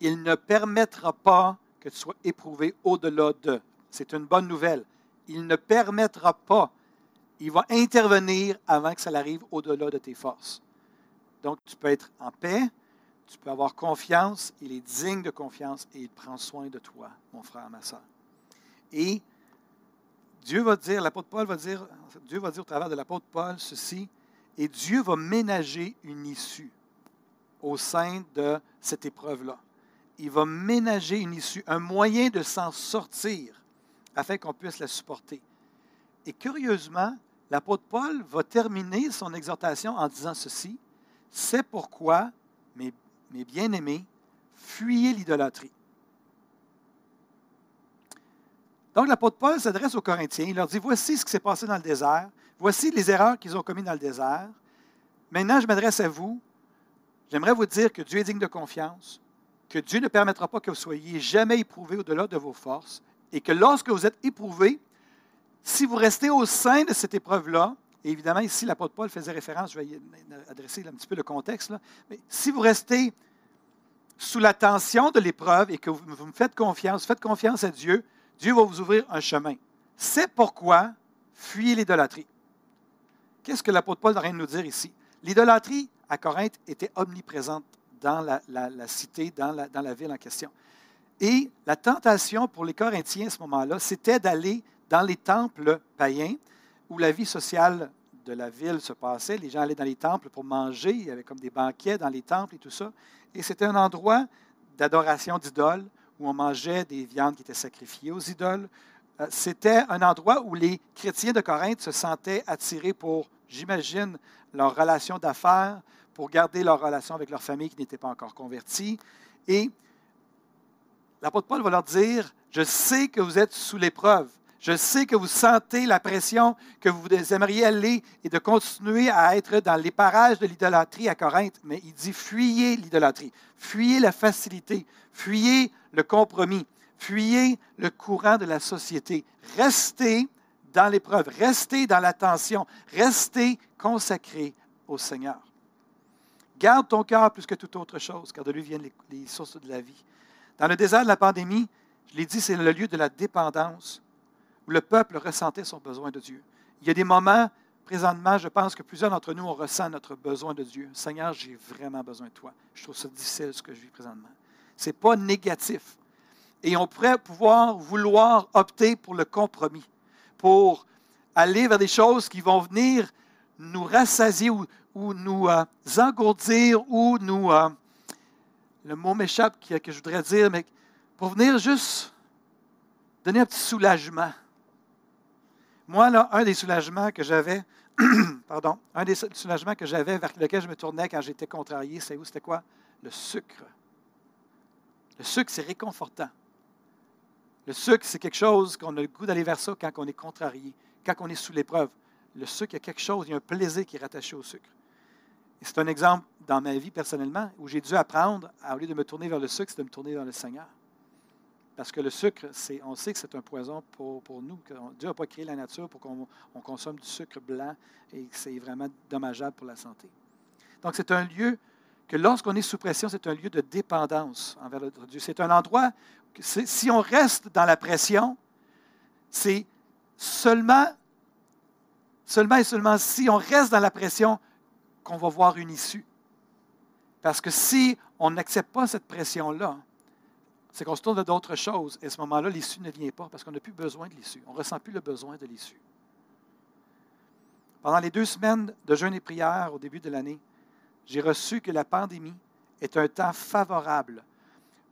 Il ne permettra pas que tu sois éprouvé au-delà de. C'est une bonne nouvelle il ne permettra pas. Il va intervenir avant que ça arrive au-delà de tes forces. Donc, tu peux être en paix, tu peux avoir confiance, il est digne de confiance et il prend soin de toi, mon frère, ma soeur. Et Dieu va dire, l'apôtre Paul va dire, Dieu va dire au travers de l'apôtre Paul ceci, et Dieu va ménager une issue au sein de cette épreuve-là. Il va ménager une issue, un moyen de s'en sortir afin qu'on puisse la supporter. Et curieusement, l'apôtre Paul va terminer son exhortation en disant ceci, C'est pourquoi, mes, mes bien-aimés, fuyez l'idolâtrie. Donc l'apôtre Paul s'adresse aux Corinthiens, il leur dit, voici ce qui s'est passé dans le désert, voici les erreurs qu'ils ont commises dans le désert. Maintenant, je m'adresse à vous. J'aimerais vous dire que Dieu est digne de confiance, que Dieu ne permettra pas que vous soyez jamais éprouvés au-delà de vos forces, et que lorsque vous êtes éprouvés, si vous restez au sein de cette épreuve-là, et évidemment, ici, l'apôtre Paul faisait référence, je vais adresser un petit peu le contexte, mais si vous restez sous la tension de l'épreuve et que vous, vous me faites confiance, faites confiance à Dieu, Dieu va vous ouvrir un chemin. C'est pourquoi fuyez l'idolâtrie. Qu'est-ce que l'apôtre Paul a rien nous dire ici? L'idolâtrie à Corinthe était omniprésente dans la, cité, dans la, dans la ville en question. Et la tentation pour les Corinthiens à ce moment-là, c'était d'aller dans les temples païens où la vie sociale de la ville se passait. Les gens allaient dans les temples pour manger, il y avait comme des banquets dans les temples et tout ça. Et c'était un endroit d'adoration d'idoles où on mangeait des viandes qui étaient sacrifiées aux idoles. Euh, c'était un endroit où les chrétiens de Corinthe se sentaient attirés pour, j'imagine, leur relation d'affaires, pour garder leur relation avec leur famille qui n'était pas encore convertie. Et l'apôtre Paul va leur dire, je sais que vous êtes sous l'épreuve. Je sais que vous sentez la pression, que vous aimeriez aller et de continuer à être dans les parages de l'idolâtrie à Corinthe, mais il dit fuyez l'idolâtrie, fuyez la facilité, fuyez le compromis, fuyez le courant de la société. Restez dans l'épreuve, restez dans la tension, restez consacrés au Seigneur. Garde ton cœur plus que toute autre chose, car de lui viennent les, les sources de la vie. Dans le désert de la pandémie, je l'ai dit, c'est le lieu de la dépendance où le peuple ressentait son besoin de Dieu. Il y a des moments, présentement, je pense que plusieurs d'entre nous, on ressent notre besoin de Dieu. Seigneur, j'ai vraiment besoin de toi. Je trouve ça difficile ce que je vis présentement. Ce n'est pas négatif. Et on pourrait pouvoir vouloir opter pour le compromis, pour aller vers des choses qui vont venir nous rassasier ou, nous euh, engourdir ou nous... Euh, le mot m'échappe que je voudrais dire, mais pour venir juste donner un petit soulagement. Moi, là, un des soulagements que j'avais, pardon, un des soulagements que j'avais vers lequel je me tournais quand j'étais contrarié, c'est où? C'était quoi? Le sucre. Le sucre, c'est réconfortant. Le sucre, c'est quelque chose qu'on a le goût d'aller vers ça quand on est contrarié, quand on est sous l'épreuve. Le sucre, il y a quelque chose, il y a un plaisir qui est rattaché au sucre. C'est un exemple dans ma vie personnellement où j'ai dû apprendre, au lieu de me tourner vers le sucre, c'est de me tourner vers le Seigneur. Parce que le sucre, on sait que c'est un poison pour, nous. Dieu n'a pas créé la nature pour qu'on consomme du sucre blanc et que c'est vraiment dommageable pour la santé. Donc, c'est un lieu que lorsqu'on est sous pression, c'est un lieu de dépendance envers Dieu. C'est un endroit, si on reste dans la pression, c'est seulement, seulement et seulement si on reste dans la pression qu'on va voir une issue. Parce que si on n'accepte pas cette pression-là, c'est qu'on se tourne vers d'autres choses. Et à ce moment-là, l'issue ne vient pas parce qu'on n'a plus besoin de l'issue. On ne ressent plus le besoin de l'issue. Pendant les deux semaines de jeûne et prière au début de l'année, j'ai reçu que la pandémie est un temps favorable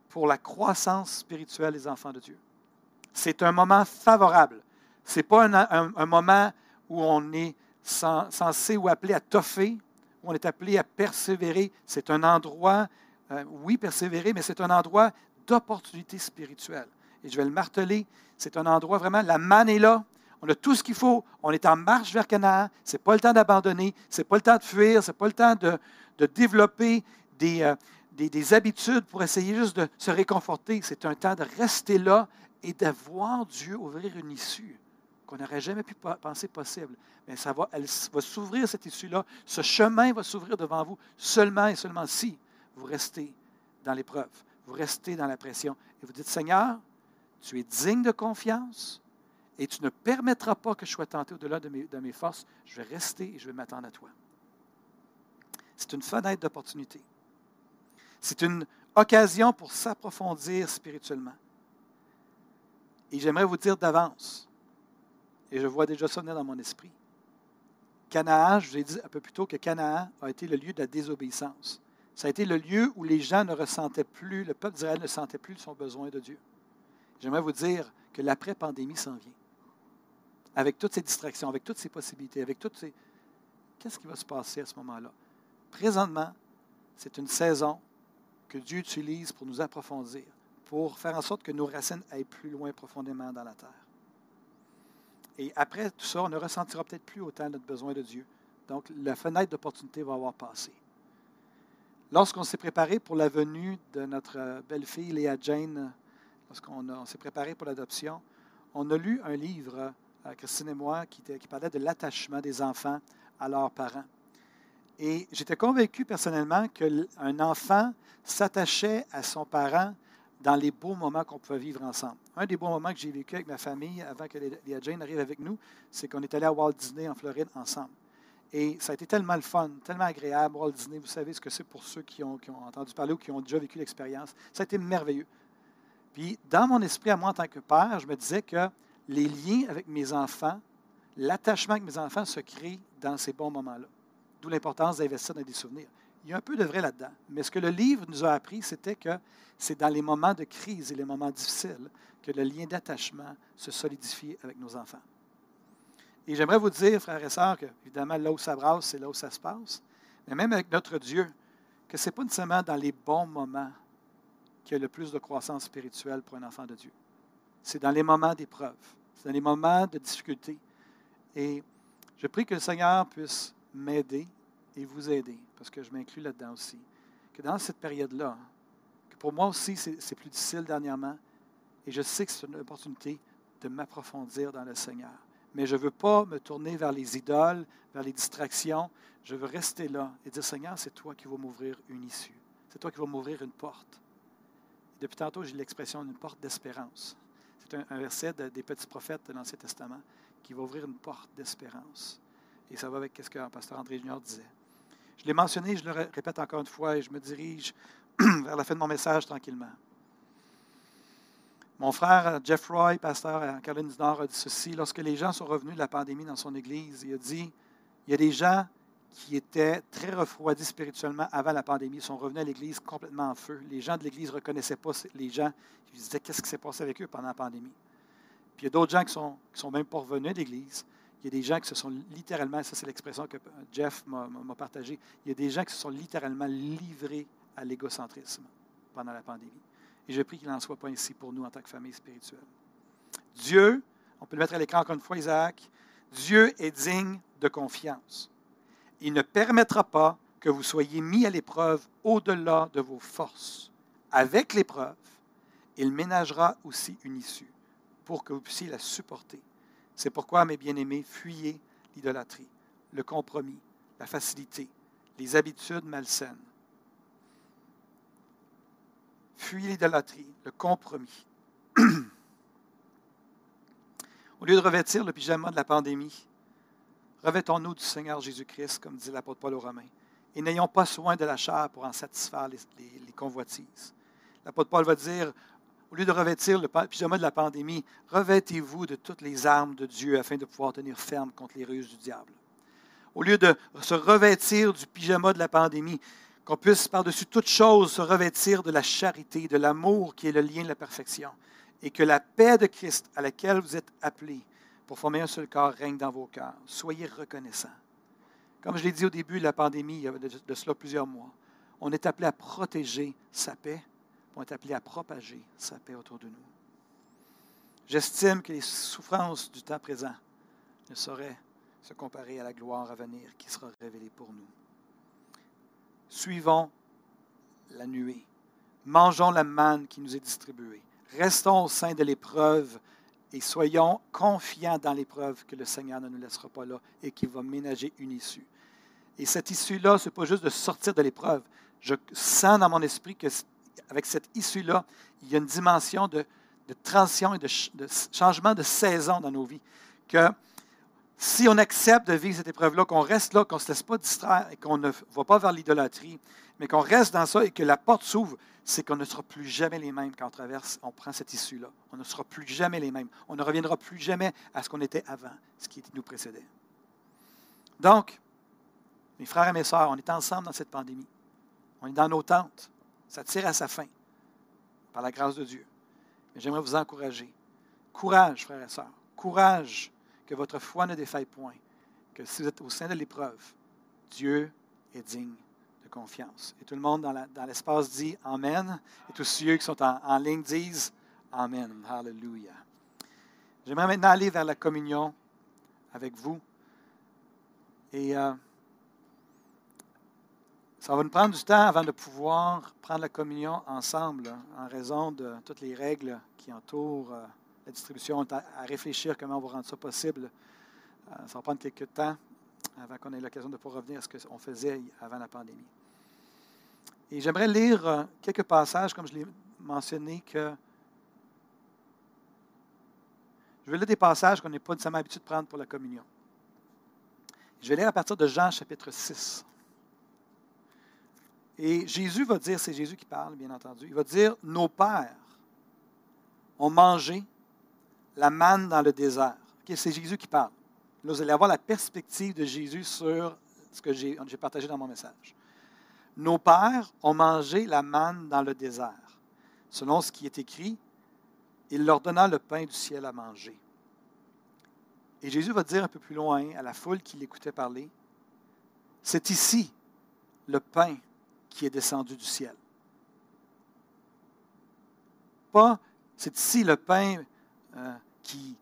pour la croissance spirituelle des enfants de Dieu. C'est un moment favorable. Ce n'est pas un, moment où on est censé ou appelé à toffer, où on est appelé à persévérer. C'est un endroit, euh, oui, persévérer, mais c'est un endroit d'opportunités spirituelles. Et je vais le marteler, c'est un endroit vraiment, la manne est là, on a tout ce qu'il faut, on est en marche vers Canaan, ce n'est pas le temps d'abandonner, ce n'est pas le temps de fuir, ce n'est pas le temps de, développer des, euh, des, des, habitudes pour essayer juste de se réconforter, c'est un temps de rester là et de voir Dieu ouvrir une issue qu'on n'aurait jamais pu penser possible. Mais ça va, elle va s'ouvrir cette issue-là, ce chemin va s'ouvrir devant vous seulement et seulement si vous restez dans l'épreuve vous restez dans la pression et vous dites, Seigneur, tu es digne de confiance et tu ne permettras pas que je sois tenté au-delà de mes, forces. Je vais rester et je vais m'attendre à toi. C'est une fenêtre d'opportunité. C'est une occasion pour s'approfondir spirituellement. Et j'aimerais vous dire d'avance, et je vois déjà ça dans mon esprit, Canaan, je vous ai dit un peu plus tôt que Canaan a été le lieu de la désobéissance. Ça a été le lieu où les gens ne ressentaient plus, le peuple d'Israël ne sentait plus son besoin de Dieu. J'aimerais vous dire que l'après-pandémie s'en vient. avec toutes ces distractions, avec toutes ces possibilités, avec toutes ces... Qu'est-ce qui va se passer à ce moment-là? Présentement, c'est une saison que Dieu utilise pour nous approfondir, pour faire en sorte que nos racines aillent plus loin profondément dans la terre. Et après tout ça, on ne ressentira peut-être plus autant notre besoin de Dieu. Donc, la fenêtre d'opportunité va avoir passé. Lorsqu'on s'est préparé pour la venue de notre belle-fille Léa Jane, lorsqu'on s'est préparé pour l'adoption, on a lu un livre, euh, Christine et moi, qui, qui parlait de l'attachement des enfants à leurs parents. Et j'étais convaincu personnellement qu'un enfant s'attachait à son parent dans les beaux moments qu'on pouvait vivre ensemble. Un des beaux moments que j'ai vécu avec ma famille avant que Léa Jane arrive avec nous, c'est qu'on est allé à Walt Disney en Floride ensemble. Et ça a été tellement le fun, tellement agréable. Walt Disney, vous savez ce que c'est pour ceux qui ont, entendu parler ou qui ont déjà vécu l'expérience. Ça a été merveilleux. Puis, dans mon esprit, à moi en tant que père, je me disais que les liens avec mes enfants, l'attachement avec mes enfants se crée dans ces bons moments-là. D'où l'importance d'investir dans des souvenirs. Il y a un peu de vrai là-dedans. Mais ce que le livre nous a appris, c'était que c'est dans les moments de crise et les moments difficiles que le lien d'attachement se solidifie avec nos enfants. Et j'aimerais vous dire, frères et sœurs, que évidemment, là où ça brasse, c'est là où ça se passe. Mais même avec notre Dieu, que ce n'est pas nécessairement dans les bons moments qu'il y a le plus de croissance spirituelle pour un enfant de Dieu. C'est dans les moments d'épreuve, c'est dans les moments de difficulté. Et je prie que le Seigneur puisse m'aider et vous aider, parce que je m'inclus là-dedans aussi, que dans cette période-là, que pour moi aussi c'est plus difficile dernièrement, et je sais que c'est une opportunité de m'approfondir dans le Seigneur mais je ne veux pas me tourner vers les idoles, vers les distractions. Je veux rester là et dire, Seigneur, c'est toi qui vas m'ouvrir une issue. C'est toi qui vas m'ouvrir une porte. depuis tantôt, j'ai l'expression d'une porte d'espérance. C'est un, verset des petits prophètes de l'Ancien Testament qui va ouvrir une porte d'espérance. Et ça va avec ce que le pasteur André Junior disait. Je l'ai mentionné, je le répète encore une fois, et je me dirige vers la fin de mon message tranquillement. Mon frère Jeff Roy, pasteur à Caroline du Nord, a dit ceci. Lorsque les gens sont revenus de la pandémie dans son église, il a dit il y a des gens qui étaient très refroidis spirituellement avant la pandémie, sont revenus à l'église complètement en feu. Les gens de l'église ne reconnaissaient pas les gens. Ils disaient qu'est-ce qui s'est passé avec eux pendant la pandémie? Puis il y a d'autres gens qui sont, qui sont même pas revenus à l'église. Il y a des gens qui se sont littéralement, ça c'est l'expression que Jeff m'a partagée, il y a des gens qui se sont littéralement livrés à l'égocentrisme pendant la pandémie. Et je prie qu'il n'en soit pas ainsi pour nous en tant que famille spirituelle. Dieu, on peut le mettre à l'écran encore une fois, Isaac, Dieu est digne de confiance. Il ne permettra pas que vous soyez mis à l'épreuve au-delà de vos forces. Avec l'épreuve, il ménagera aussi une issue pour que vous puissiez la supporter. C'est pourquoi, mes bien-aimés, fuyez l'idolâtrie, le compromis, la facilité, les habitudes malsaines. Fuyez l'idolâtrie, le compromis. Au lieu de revêtir le pyjama de la pandémie, revêtons-nous du Seigneur Jésus-Christ, comme dit l'apôtre Paul aux Romains, et n'ayons pas soin de la chair pour en satisfaire les, les convoitises. L'apôtre Paul va dire, au lieu de revêtir le pyjama de la pandémie, revêtez-vous de toutes les armes de Dieu afin de pouvoir tenir ferme contre les ruses du diable. Au lieu de se revêtir du pyjama de la pandémie, qu'on puisse par-dessus toute chose se revêtir de la charité, de l'amour qui est le lien de la perfection, et que la paix de Christ à laquelle vous êtes appelés pour former un seul corps règne dans vos cœurs. Soyez reconnaissants. Comme je l'ai dit au début de la pandémie, il y a de, cela plusieurs mois, on est appelé à protéger sa paix, on est appelé à propager sa paix autour de nous. J'estime que les souffrances du temps présent ne sauraient se comparer à la gloire à venir qui sera révélée pour nous. Suivons la nuée. Mangeons la manne qui nous est distribuée. Restons au sein de l'épreuve et soyons confiants dans l'épreuve que le Seigneur ne nous laissera pas là et qu'il va ménager une issue. Et cette issue-là, ce n'est pas juste de sortir de l'épreuve. Je sens dans mon esprit qu'avec cette issue-là, il y a une dimension de, transition et de, de, changement de saison dans nos vies. Que si on accepte de vivre cette épreuve-là, qu'on reste là, qu'on ne se laisse pas distraire et qu'on ne va pas vers l'idolâtrie, mais qu'on reste dans ça et que la porte s'ouvre, c'est qu'on ne sera plus jamais les mêmes quand on traverse, on prend cette issue-là. On ne sera plus jamais les mêmes. On ne reviendra plus jamais à ce qu'on était avant, ce qui nous précédait. Donc, mes frères et mes sœurs, on est ensemble dans cette pandémie. On est dans nos tentes. Ça tire à sa fin, par la grâce de Dieu. Mais j'aimerais vous encourager. Courage, frères et sœurs. Courage que votre foi ne défaille point, que si vous êtes au sein de l'épreuve, Dieu est digne de confiance. Et tout le monde dans l'espace dit Amen. Et tous ceux qui sont en, ligne disent Amen. Hallelujah. J'aimerais maintenant aller vers la communion avec vous. Et euh, ça va nous prendre du temps avant de pouvoir prendre la communion ensemble, en raison de toutes les règles qui entourent euh, la distribution, à, à, réfléchir comment on va rendre ça possible. Euh, ça va prendre quelques temps avant qu'on ait l'occasion de pouvoir revenir à ce qu'on faisait avant la pandémie. Et j'aimerais lire quelques passages, comme je l'ai mentionné, que je vais lire des passages qu'on n'est pas nécessairement habitué de prendre pour la communion. Je vais lire à partir de Jean chapitre 6. Et Jésus va dire, c'est Jésus qui parle, bien entendu, il va dire, nos pères ont mangé la manne dans le désert. c'est Jésus qui parle. Là, vous allez avoir la perspective de Jésus sur ce que j'ai partagé dans mon message. Nos pères ont mangé la manne dans le désert. Selon ce qui est écrit, il leur donna le pain du ciel à manger. Et Jésus va dire un peu plus loin à la foule qui l'écoutait parler, c'est ici le pain qui est descendu du ciel. Pas, c'est ici le pain euh,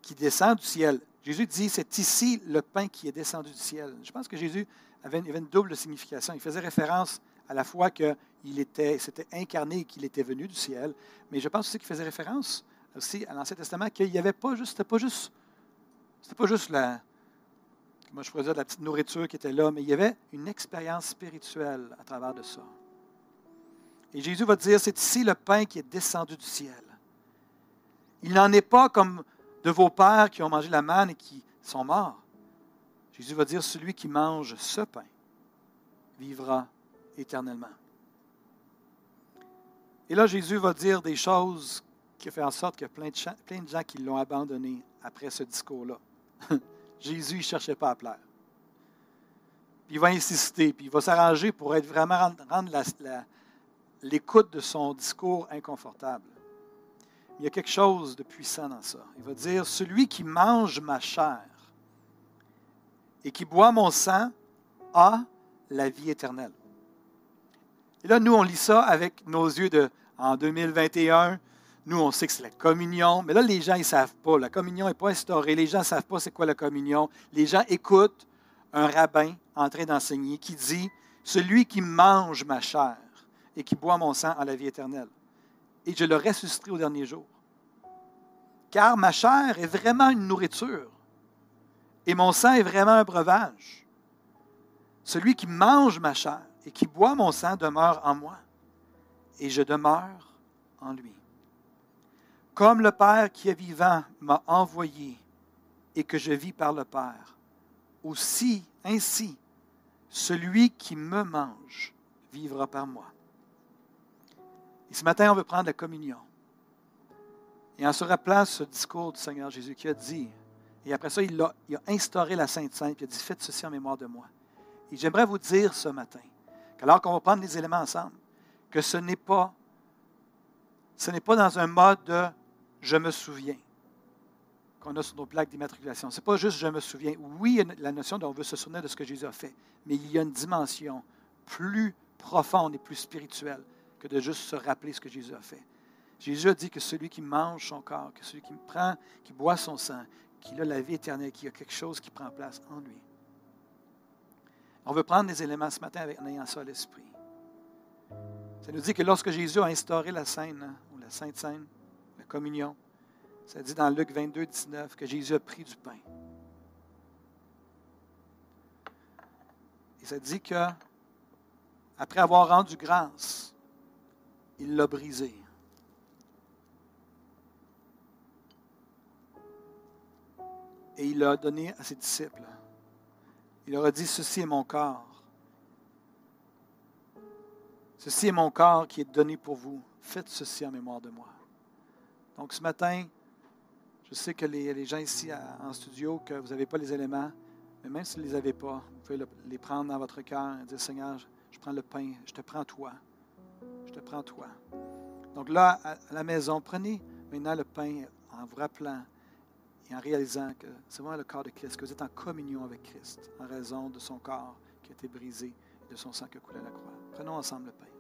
qui, descend du ciel. Jésus dit, c'est ici le pain qui est descendu du ciel. Je pense que Jésus avait, une double signification. Il faisait référence à la fois qu'il était, s'était incarné et qu'il était venu du ciel, mais je pense aussi qu'il faisait référence aussi à l'Ancien Testament qu'il n'y avait pas juste, c'était pas juste, la, moi je pourrais la petite nourriture qui était là, mais il y avait une expérience spirituelle à travers de ça. Et Jésus va dire, c'est ici le pain qui est descendu du ciel. Il n'en est pas comme de vos pères qui ont mangé la manne et qui sont morts. Jésus va dire, celui qui mange ce pain vivra éternellement. Et là, Jésus va dire des choses qui font en sorte a plein de, plein de gens qui l'ont abandonné après ce discours-là. Jésus ne cherchait pas à plaire. il va insister, puis il va s'arranger pour être vraiment rendre l'écoute de son discours inconfortable. Il y a quelque chose de puissant dans ça. Il va dire, celui qui mange ma chair et qui boit mon sang a la vie éternelle. Et là, nous, on lit ça avec nos yeux de, en 2021. Nous, on sait que c'est la communion, mais là, les gens, ils ne savent pas. La communion n'est pas instaurée. Les gens ne savent pas c'est quoi la communion. Les gens écoutent un rabbin en train d'enseigner qui dit, celui qui mange ma chair et qui boit mon sang à la vie éternelle. Et je le ressusciterai au dernier jour. Car ma chair est vraiment une nourriture et mon sang est vraiment un breuvage. Celui qui mange ma chair et qui boit mon sang demeure en moi et je demeure en lui. Comme le Père qui est vivant m'a envoyé et que je vis par le Père, aussi, ainsi, celui qui me mange vivra par moi. Ce matin, on veut prendre la communion. Et en se rappelant ce discours du Seigneur Jésus qui a dit, et après ça, il a, instauré la Sainte Sainte, il a dit, faites ceci en mémoire de moi. Et j'aimerais vous dire ce matin, qu'alors qu'on va prendre les éléments ensemble, que ce n'est pas, ce n'est pas dans un mode de je me souviens qu'on a sur nos plaques d'immatriculation. Ce n'est pas juste je me souviens. Oui, il y a la notion d'on veut se souvenir de ce que Jésus a fait, mais il y a une dimension plus profonde et plus spirituelle que de juste se rappeler ce que Jésus a fait. Jésus a dit que celui qui mange son corps, que celui qui prend, qui boit son sang, qu'il a la vie éternelle, qu'il y a quelque chose qui prend place en lui. On veut prendre des éléments ce matin avec, en ayant ça à l'esprit. Ça nous dit que lorsque Jésus a instauré la scène, hein, ou la Sainte Seine, la communion, ça dit dans Luc 22, 19 que Jésus a pris du pain. Et ça dit que, après avoir rendu grâce, il l'a brisé. Et il l'a donné à ses disciples. Il leur a dit, ceci est mon corps. Ceci est mon corps qui est donné pour vous. Faites ceci en mémoire de moi. Donc ce matin, je sais que les, gens ici en studio, que vous n'avez pas les éléments, mais même si vous ne les avez pas, vous pouvez les prendre dans votre cœur et dire, Seigneur, je prends le pain, je te prends toi te prends toi. Donc là, à la maison, prenez maintenant le pain en vous rappelant. et en réalisant que c'est vraiment le corps de Christ, que vous êtes en communion avec Christ en raison de son corps qui a été brisé et de son sang qui a coulé à la croix. Prenons ensemble le pain.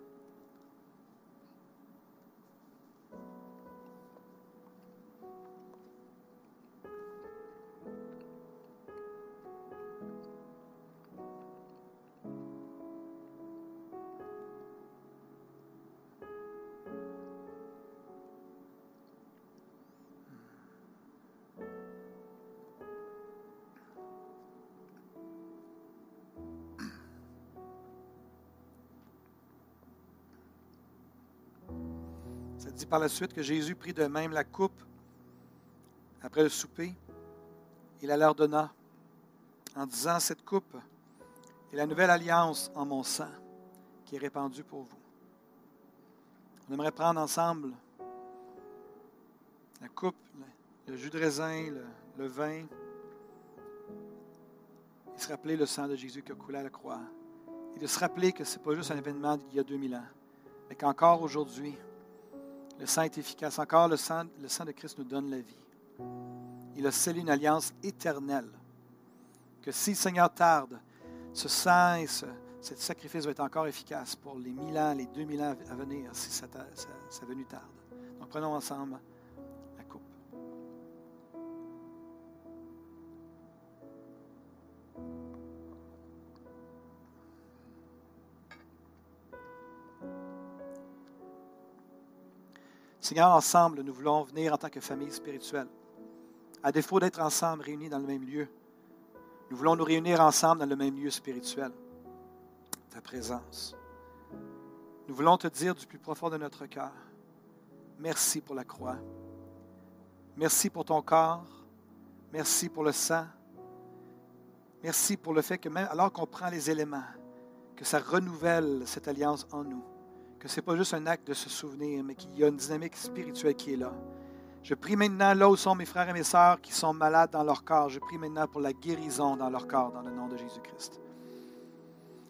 Dit par la suite que Jésus prit de même la coupe après le souper. Il la leur donna en disant Cette coupe est la nouvelle alliance en mon sang qui est répandue pour vous. On aimerait prendre ensemble la coupe, le jus de raisin, le, le vin, et se rappeler le sang de Jésus qui a coulé à la croix. Et de se rappeler que ce n'est pas juste un événement d'il y a 2000 ans, mais qu'encore aujourd'hui, le sang est efficace. Encore, le sang, le sang de Christ nous donne la vie. Il a scellé une alliance éternelle. Que si le Seigneur tarde, ce sang ce, ce sacrifice va être encore efficace pour les mille ans, les deux mille ans à venir, si sa venue tarde. Donc prenons ensemble Seigneur, ensemble, nous voulons venir en tant que famille spirituelle. À défaut d'être ensemble réunis dans le même lieu, nous voulons nous réunir ensemble dans le même lieu spirituel, ta présence. Nous voulons te dire du plus profond de notre cœur, merci pour la croix. Merci pour ton corps. Merci pour le sang. Merci pour le fait que même alors qu'on prend les éléments, que ça renouvelle cette alliance en nous que ce n'est pas juste un acte de se souvenir, mais qu'il y a une dynamique spirituelle qui est là. Je prie maintenant là où sont mes frères et mes sœurs qui sont malades dans leur corps. Je prie maintenant pour la guérison dans leur corps, dans le nom de Jésus-Christ.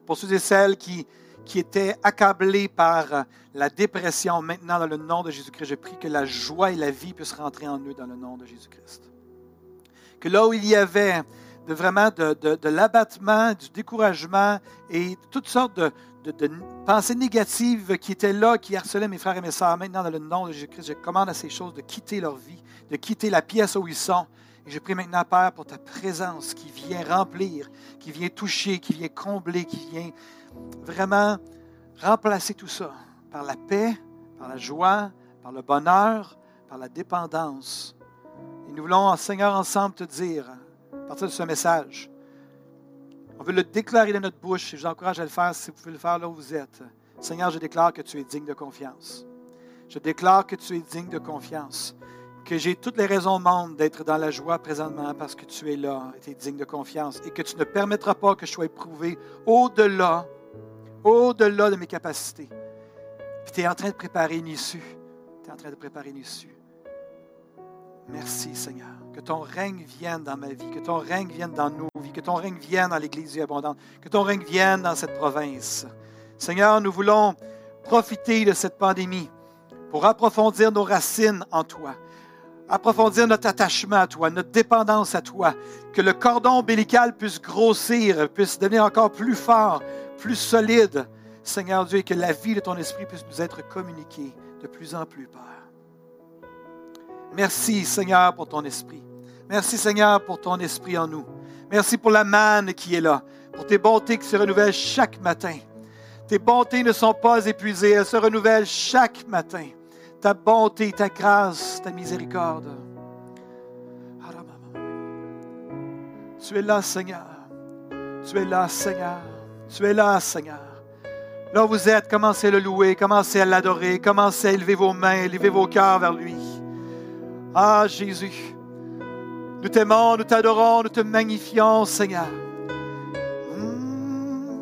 Pour ceux et celles qui, qui étaient accablés par la dépression, maintenant dans le nom de Jésus-Christ, je prie que la joie et la vie puissent rentrer en eux dans le nom de Jésus-Christ. Que là où il y avait de vraiment de, de, de l'abattement, du découragement et toutes sortes de, de, pensées négatives qui étaient là, qui harcelaient mes frères et mes sœurs. Maintenant, dans le nom de Jésus-Christ, je commande à ces choses de quitter leur vie, de quitter la pièce où ils sont. Et je prie maintenant, Père, pour ta présence qui vient remplir, qui vient toucher, qui vient combler, qui vient vraiment remplacer tout ça par la paix, par la joie, par le bonheur, par la dépendance. Et nous voulons, Seigneur, ensemble te dire, à partir de ce message, on veut le déclarer de notre bouche et je vous encourage à le faire si vous pouvez le faire là où vous êtes. Seigneur, je déclare que tu es digne de confiance. Je déclare que tu es digne de confiance. Que j'ai toutes les raisons au monde d'être dans la joie présentement parce que tu es là et tu es digne de confiance. Et que tu ne permettras pas que je sois éprouvé au-delà, au-delà de mes capacités. Puis tu es en train de préparer une issue. Tu es en train de préparer une issue. Merci, Seigneur. Que ton règne vienne dans ma vie, que ton règne vienne dans nos vies, que ton règne vienne dans l'Église abondante, que ton règne vienne dans cette province. Seigneur, nous voulons profiter de cette pandémie pour approfondir nos racines en toi, approfondir notre attachement à toi, notre dépendance à toi, que le cordon ombilical puisse grossir, puisse devenir encore plus fort, plus solide, Seigneur Dieu, et que la vie de ton esprit puisse nous être communiquée de plus en plus, Père. Merci Seigneur pour ton esprit. Merci Seigneur pour ton esprit en nous. Merci pour la manne qui est là, pour tes bontés qui se renouvellent chaque matin. Tes bontés ne sont pas épuisées, elles se renouvellent chaque matin. Ta bonté, ta grâce, ta miséricorde. Tu es là, Seigneur. Tu es là, Seigneur. Tu es là, Seigneur. Là où vous êtes, commencez à le louer, commencez à l'adorer, commencez à élever vos mains, élever vos cœurs vers lui. Ah Jésus, nous t'aimons, nous t'adorons, nous te magnifions, Seigneur. Mmh.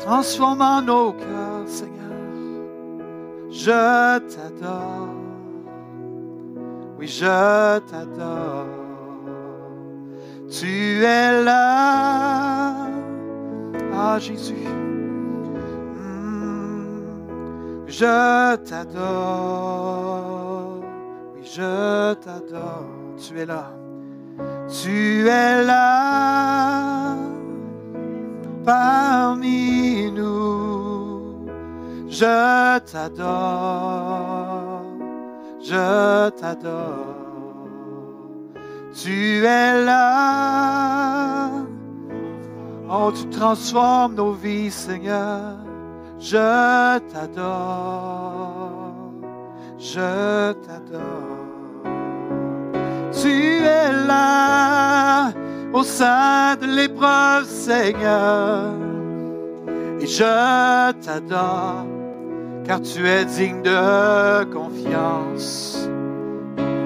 Transformons nos cœurs, Seigneur. Je t'adore. Oui, je t'adore. Tu es là. Ah Jésus. Mmh. Je t'adore je t'adore. Tu es là. Tu es là parmi nous. Je t'adore. Je t'adore. Tu es là. Oh, tu transformes nos vies, Seigneur. Je t'adore. Je t'adore. Tu es là au sein de l'épreuve, Seigneur. Et je t'adore, car tu es digne de confiance.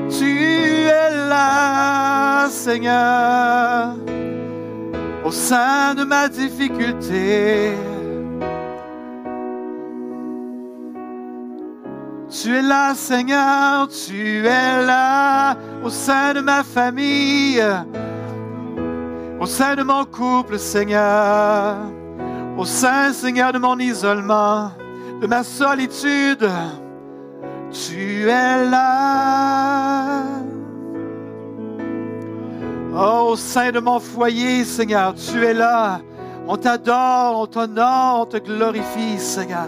Tu es là, Seigneur, au sein de ma difficulté. Tu es là, Seigneur, tu es là au sein de ma famille, au sein de mon couple, Seigneur, au sein, Seigneur, de mon isolement, de ma solitude. Tu es là. Oh, au sein de mon foyer, Seigneur, tu es là. On t'adore, on t'honore, on te glorifie, Seigneur.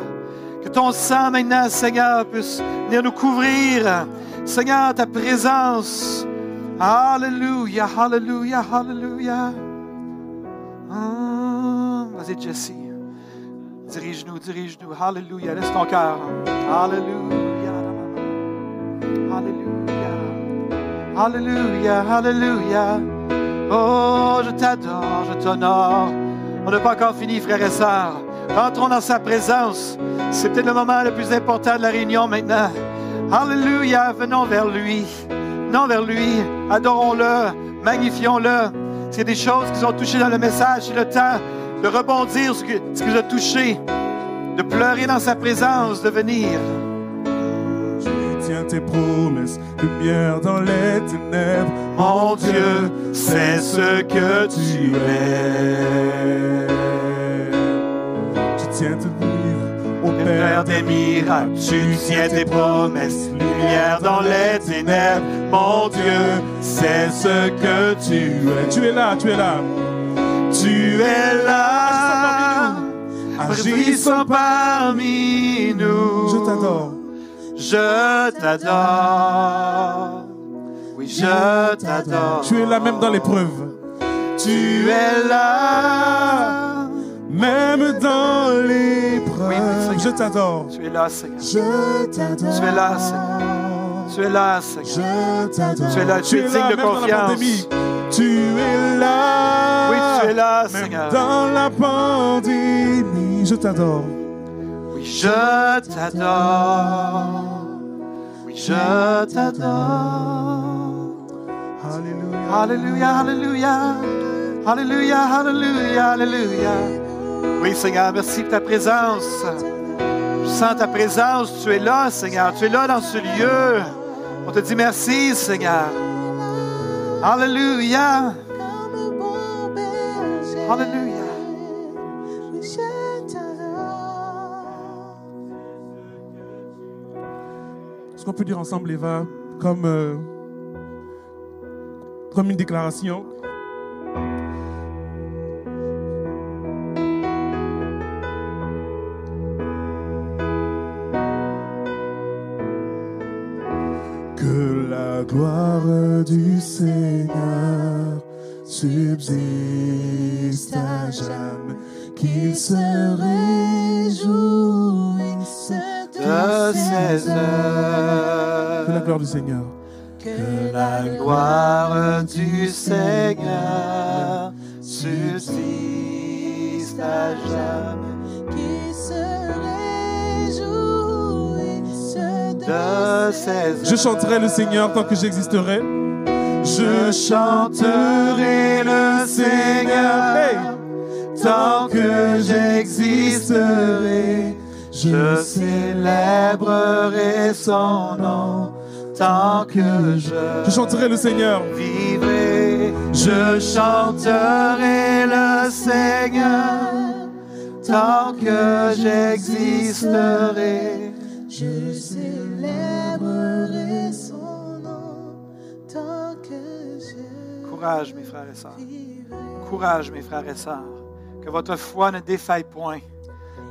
Ton sang maintenant, Seigneur, puisse venir nous couvrir. Seigneur, ta présence. Alléluia, Alléluia, Alléluia. Ah, Vas-y, Jesse. Dirige-nous, dirige-nous. Alléluia. Laisse ton cœur. Alléluia. Alléluia. Alléluia, Alléluia. Oh, je t'adore, je t'honore. On n'a pas encore fini, frères et sœurs. Rentrons dans sa présence. C'est peut-être le moment le plus important de la réunion maintenant. Alléluia, venons vers lui. Venons vers lui. Adorons-le. Magnifions-le. C'est des choses qui sont touchées dans le message. C'est le temps de rebondir ce qui nous a touché. De pleurer dans sa présence, de venir. Je tiens tes promesses, lumière dans les ténèbres. Mon Dieu, c'est ce que tu es. Tiens Père Père des miracles, tu tiens tes promesses, lumière dans les ténèbres. Mon Dieu, c'est ce que tu es. Tu es là, tu es là. Tu es là, agissant parmi nous. Je t'adore. Je t'adore. Oui, je t'adore. Tu es là même dans l'épreuve. Tu es là. Même dans l'épreuve. Oui, je t'adore. Tu es là, Seigneur. Je t'adore. Tu es là, Seigneur. Tu es là, Seigneur. Je t'adore. Tu es là, tu es digne de confiance. Tu es là. Oui, tu es là, Même Seigneur. dans la pandémie. Je t'adore. Oui, je t'adore. Oui, je t'adore. Alléluia. Alléluia, Alléluia. Alléluia, Alléluia, Alléluia. Oui, Seigneur, merci pour ta présence. Je sens ta présence. Tu es là, Seigneur. Tu es là dans ce lieu. On te dit merci, Seigneur. Alléluia. Alléluia. Est-ce qu'on peut dire ensemble, Eva, comme, euh, comme une déclaration? La gloire du Seigneur subsiste à jamais, qu'il se réjouisse De ses Que la œuvres. gloire du Seigneur. Que la gloire du Seigneur subsiste à jamais. Je chanterai le Seigneur tant que j'existerai. Je chanterai le Seigneur Hey! tant que j'existerai. Je célébrerai son nom tant que je Je chanterai le Seigneur. vivrai. Je chanterai le Seigneur tant que j'existerai. Je célébrerai son nom. Courage, mes frères et sœurs. Courage, mes frères et sœurs. Que votre foi ne défaille point.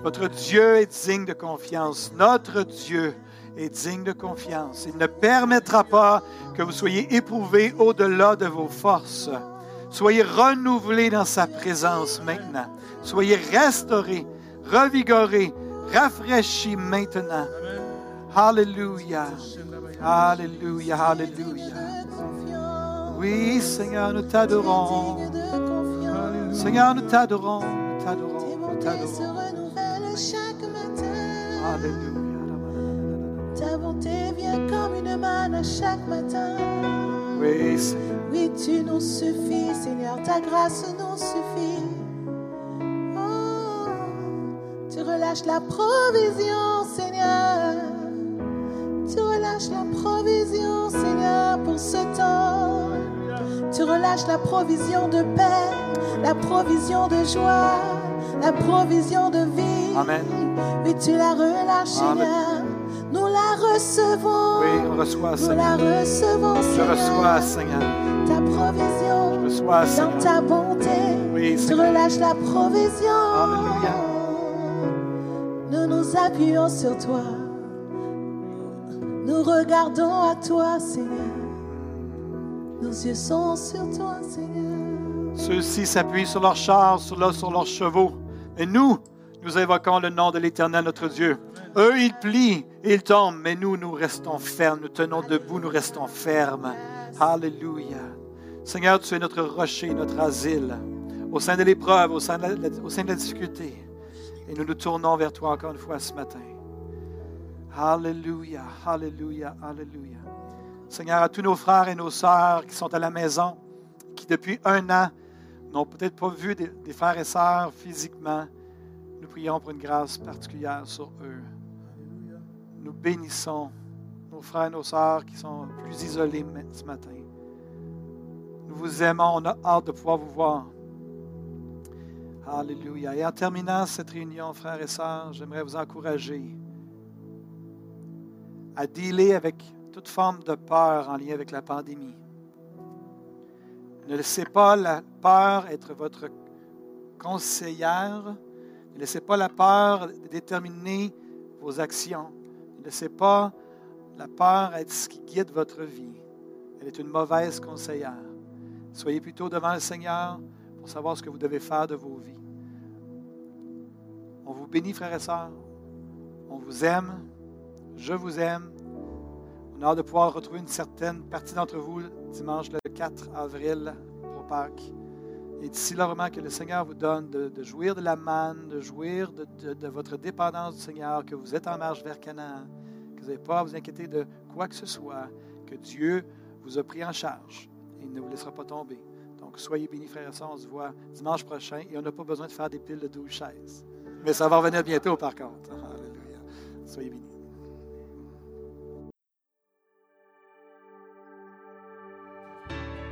Votre Dieu est digne de confiance. Notre Dieu est digne de confiance. Il ne permettra pas que vous soyez éprouvés au-delà de vos forces. Soyez renouvelés dans sa présence maintenant. Soyez restaurés, revigorés, rafraîchis maintenant. Alléluia. Alléluia. Alléluia. Oui, Seigneur, nous t'adorons. Seigneur, nous t'adorons. Nous t'adorons. Nous se t'adorons. renouvelle chaque matin. Alléluia. Ta bonté vient comme une manne à chaque matin. Oui, Seigneur. Oui, tu nous suffis, Seigneur, ta grâce nous suffit. Oh, tu relâches la provision, Seigneur. Tu relâches la provision, Seigneur, pour ce temps. Tu relâches la provision de paix, la provision de joie, la provision de vie. Amen. Oui, tu la relâches, Amen. Seigneur? Nous la recevons. Oui, on reçoit, Nous la Seigneur. recevons, Je Seigneur. reçois, Seigneur. Ta provision. Je reçois, Dans Seigneur. ta bonté, Oui, tu Seigneur. relâches la provision. Alléluia. Nous nous appuyons sur toi. Nous regardons à toi, Seigneur. Nos yeux sont sur toi, Seigneur. Ceux-ci s'appuient sur leurs chars, sur leurs, sur leurs chevaux. Et nous, nous invoquons le nom de l'Éternel, notre Dieu. Eux, ils plient, ils tombent, mais nous, nous restons fermes. Nous tenons debout, nous restons fermes. Alléluia. Seigneur, tu es notre rocher, notre asile. Au sein de l'épreuve, au, sein de la- au sein de la difficulté. Et nous nous tournons vers toi encore une fois ce matin. Alléluia, Alléluia, Alléluia. Seigneur, à tous nos frères et nos sœurs qui sont à la maison, qui depuis un an n'ont peut-être pas vu des, frères et sœurs physiquement, nous prions pour une grâce particulière sur eux. Nous bénissons nos frères et nos sœurs qui sont plus isolés ce matin. Nous vous aimons, on a hâte de pouvoir vous voir. Alléluia. Et en terminant cette réunion, frères et sœurs, j'aimerais vous encourager à dealer avec toute forme de peur en lien avec la pandémie. Ne laissez pas la peur être votre conseillère. Ne laissez pas la peur déterminer vos actions. Ne laissez pas la peur être ce qui guide votre vie. Elle est une mauvaise conseillère. Soyez plutôt devant le Seigneur pour savoir ce que vous devez faire de vos vies. On vous bénit, frères et sœurs. On vous aime. Je vous aime. On a hâte de pouvoir retrouver une certaine partie d'entre vous dimanche le 4 avril pour Pâques. Et d'ici là, vraiment, que le Seigneur vous donne de, jouir de la manne, de jouir de votre dépendance du Seigneur, que vous êtes en marche vers Canaan, que vous n'avez pas à vous inquiéter de quoi que ce soit, que Dieu vous a pris en charge et il ne vous laissera pas tomber. Donc, soyez bénis, frères et sœurs. On se voit dimanche prochain et on n'a pas besoin de faire des piles de 12 chaises. Mais ça va revenir bientôt, par contre. Alléluia. Soyez bénis.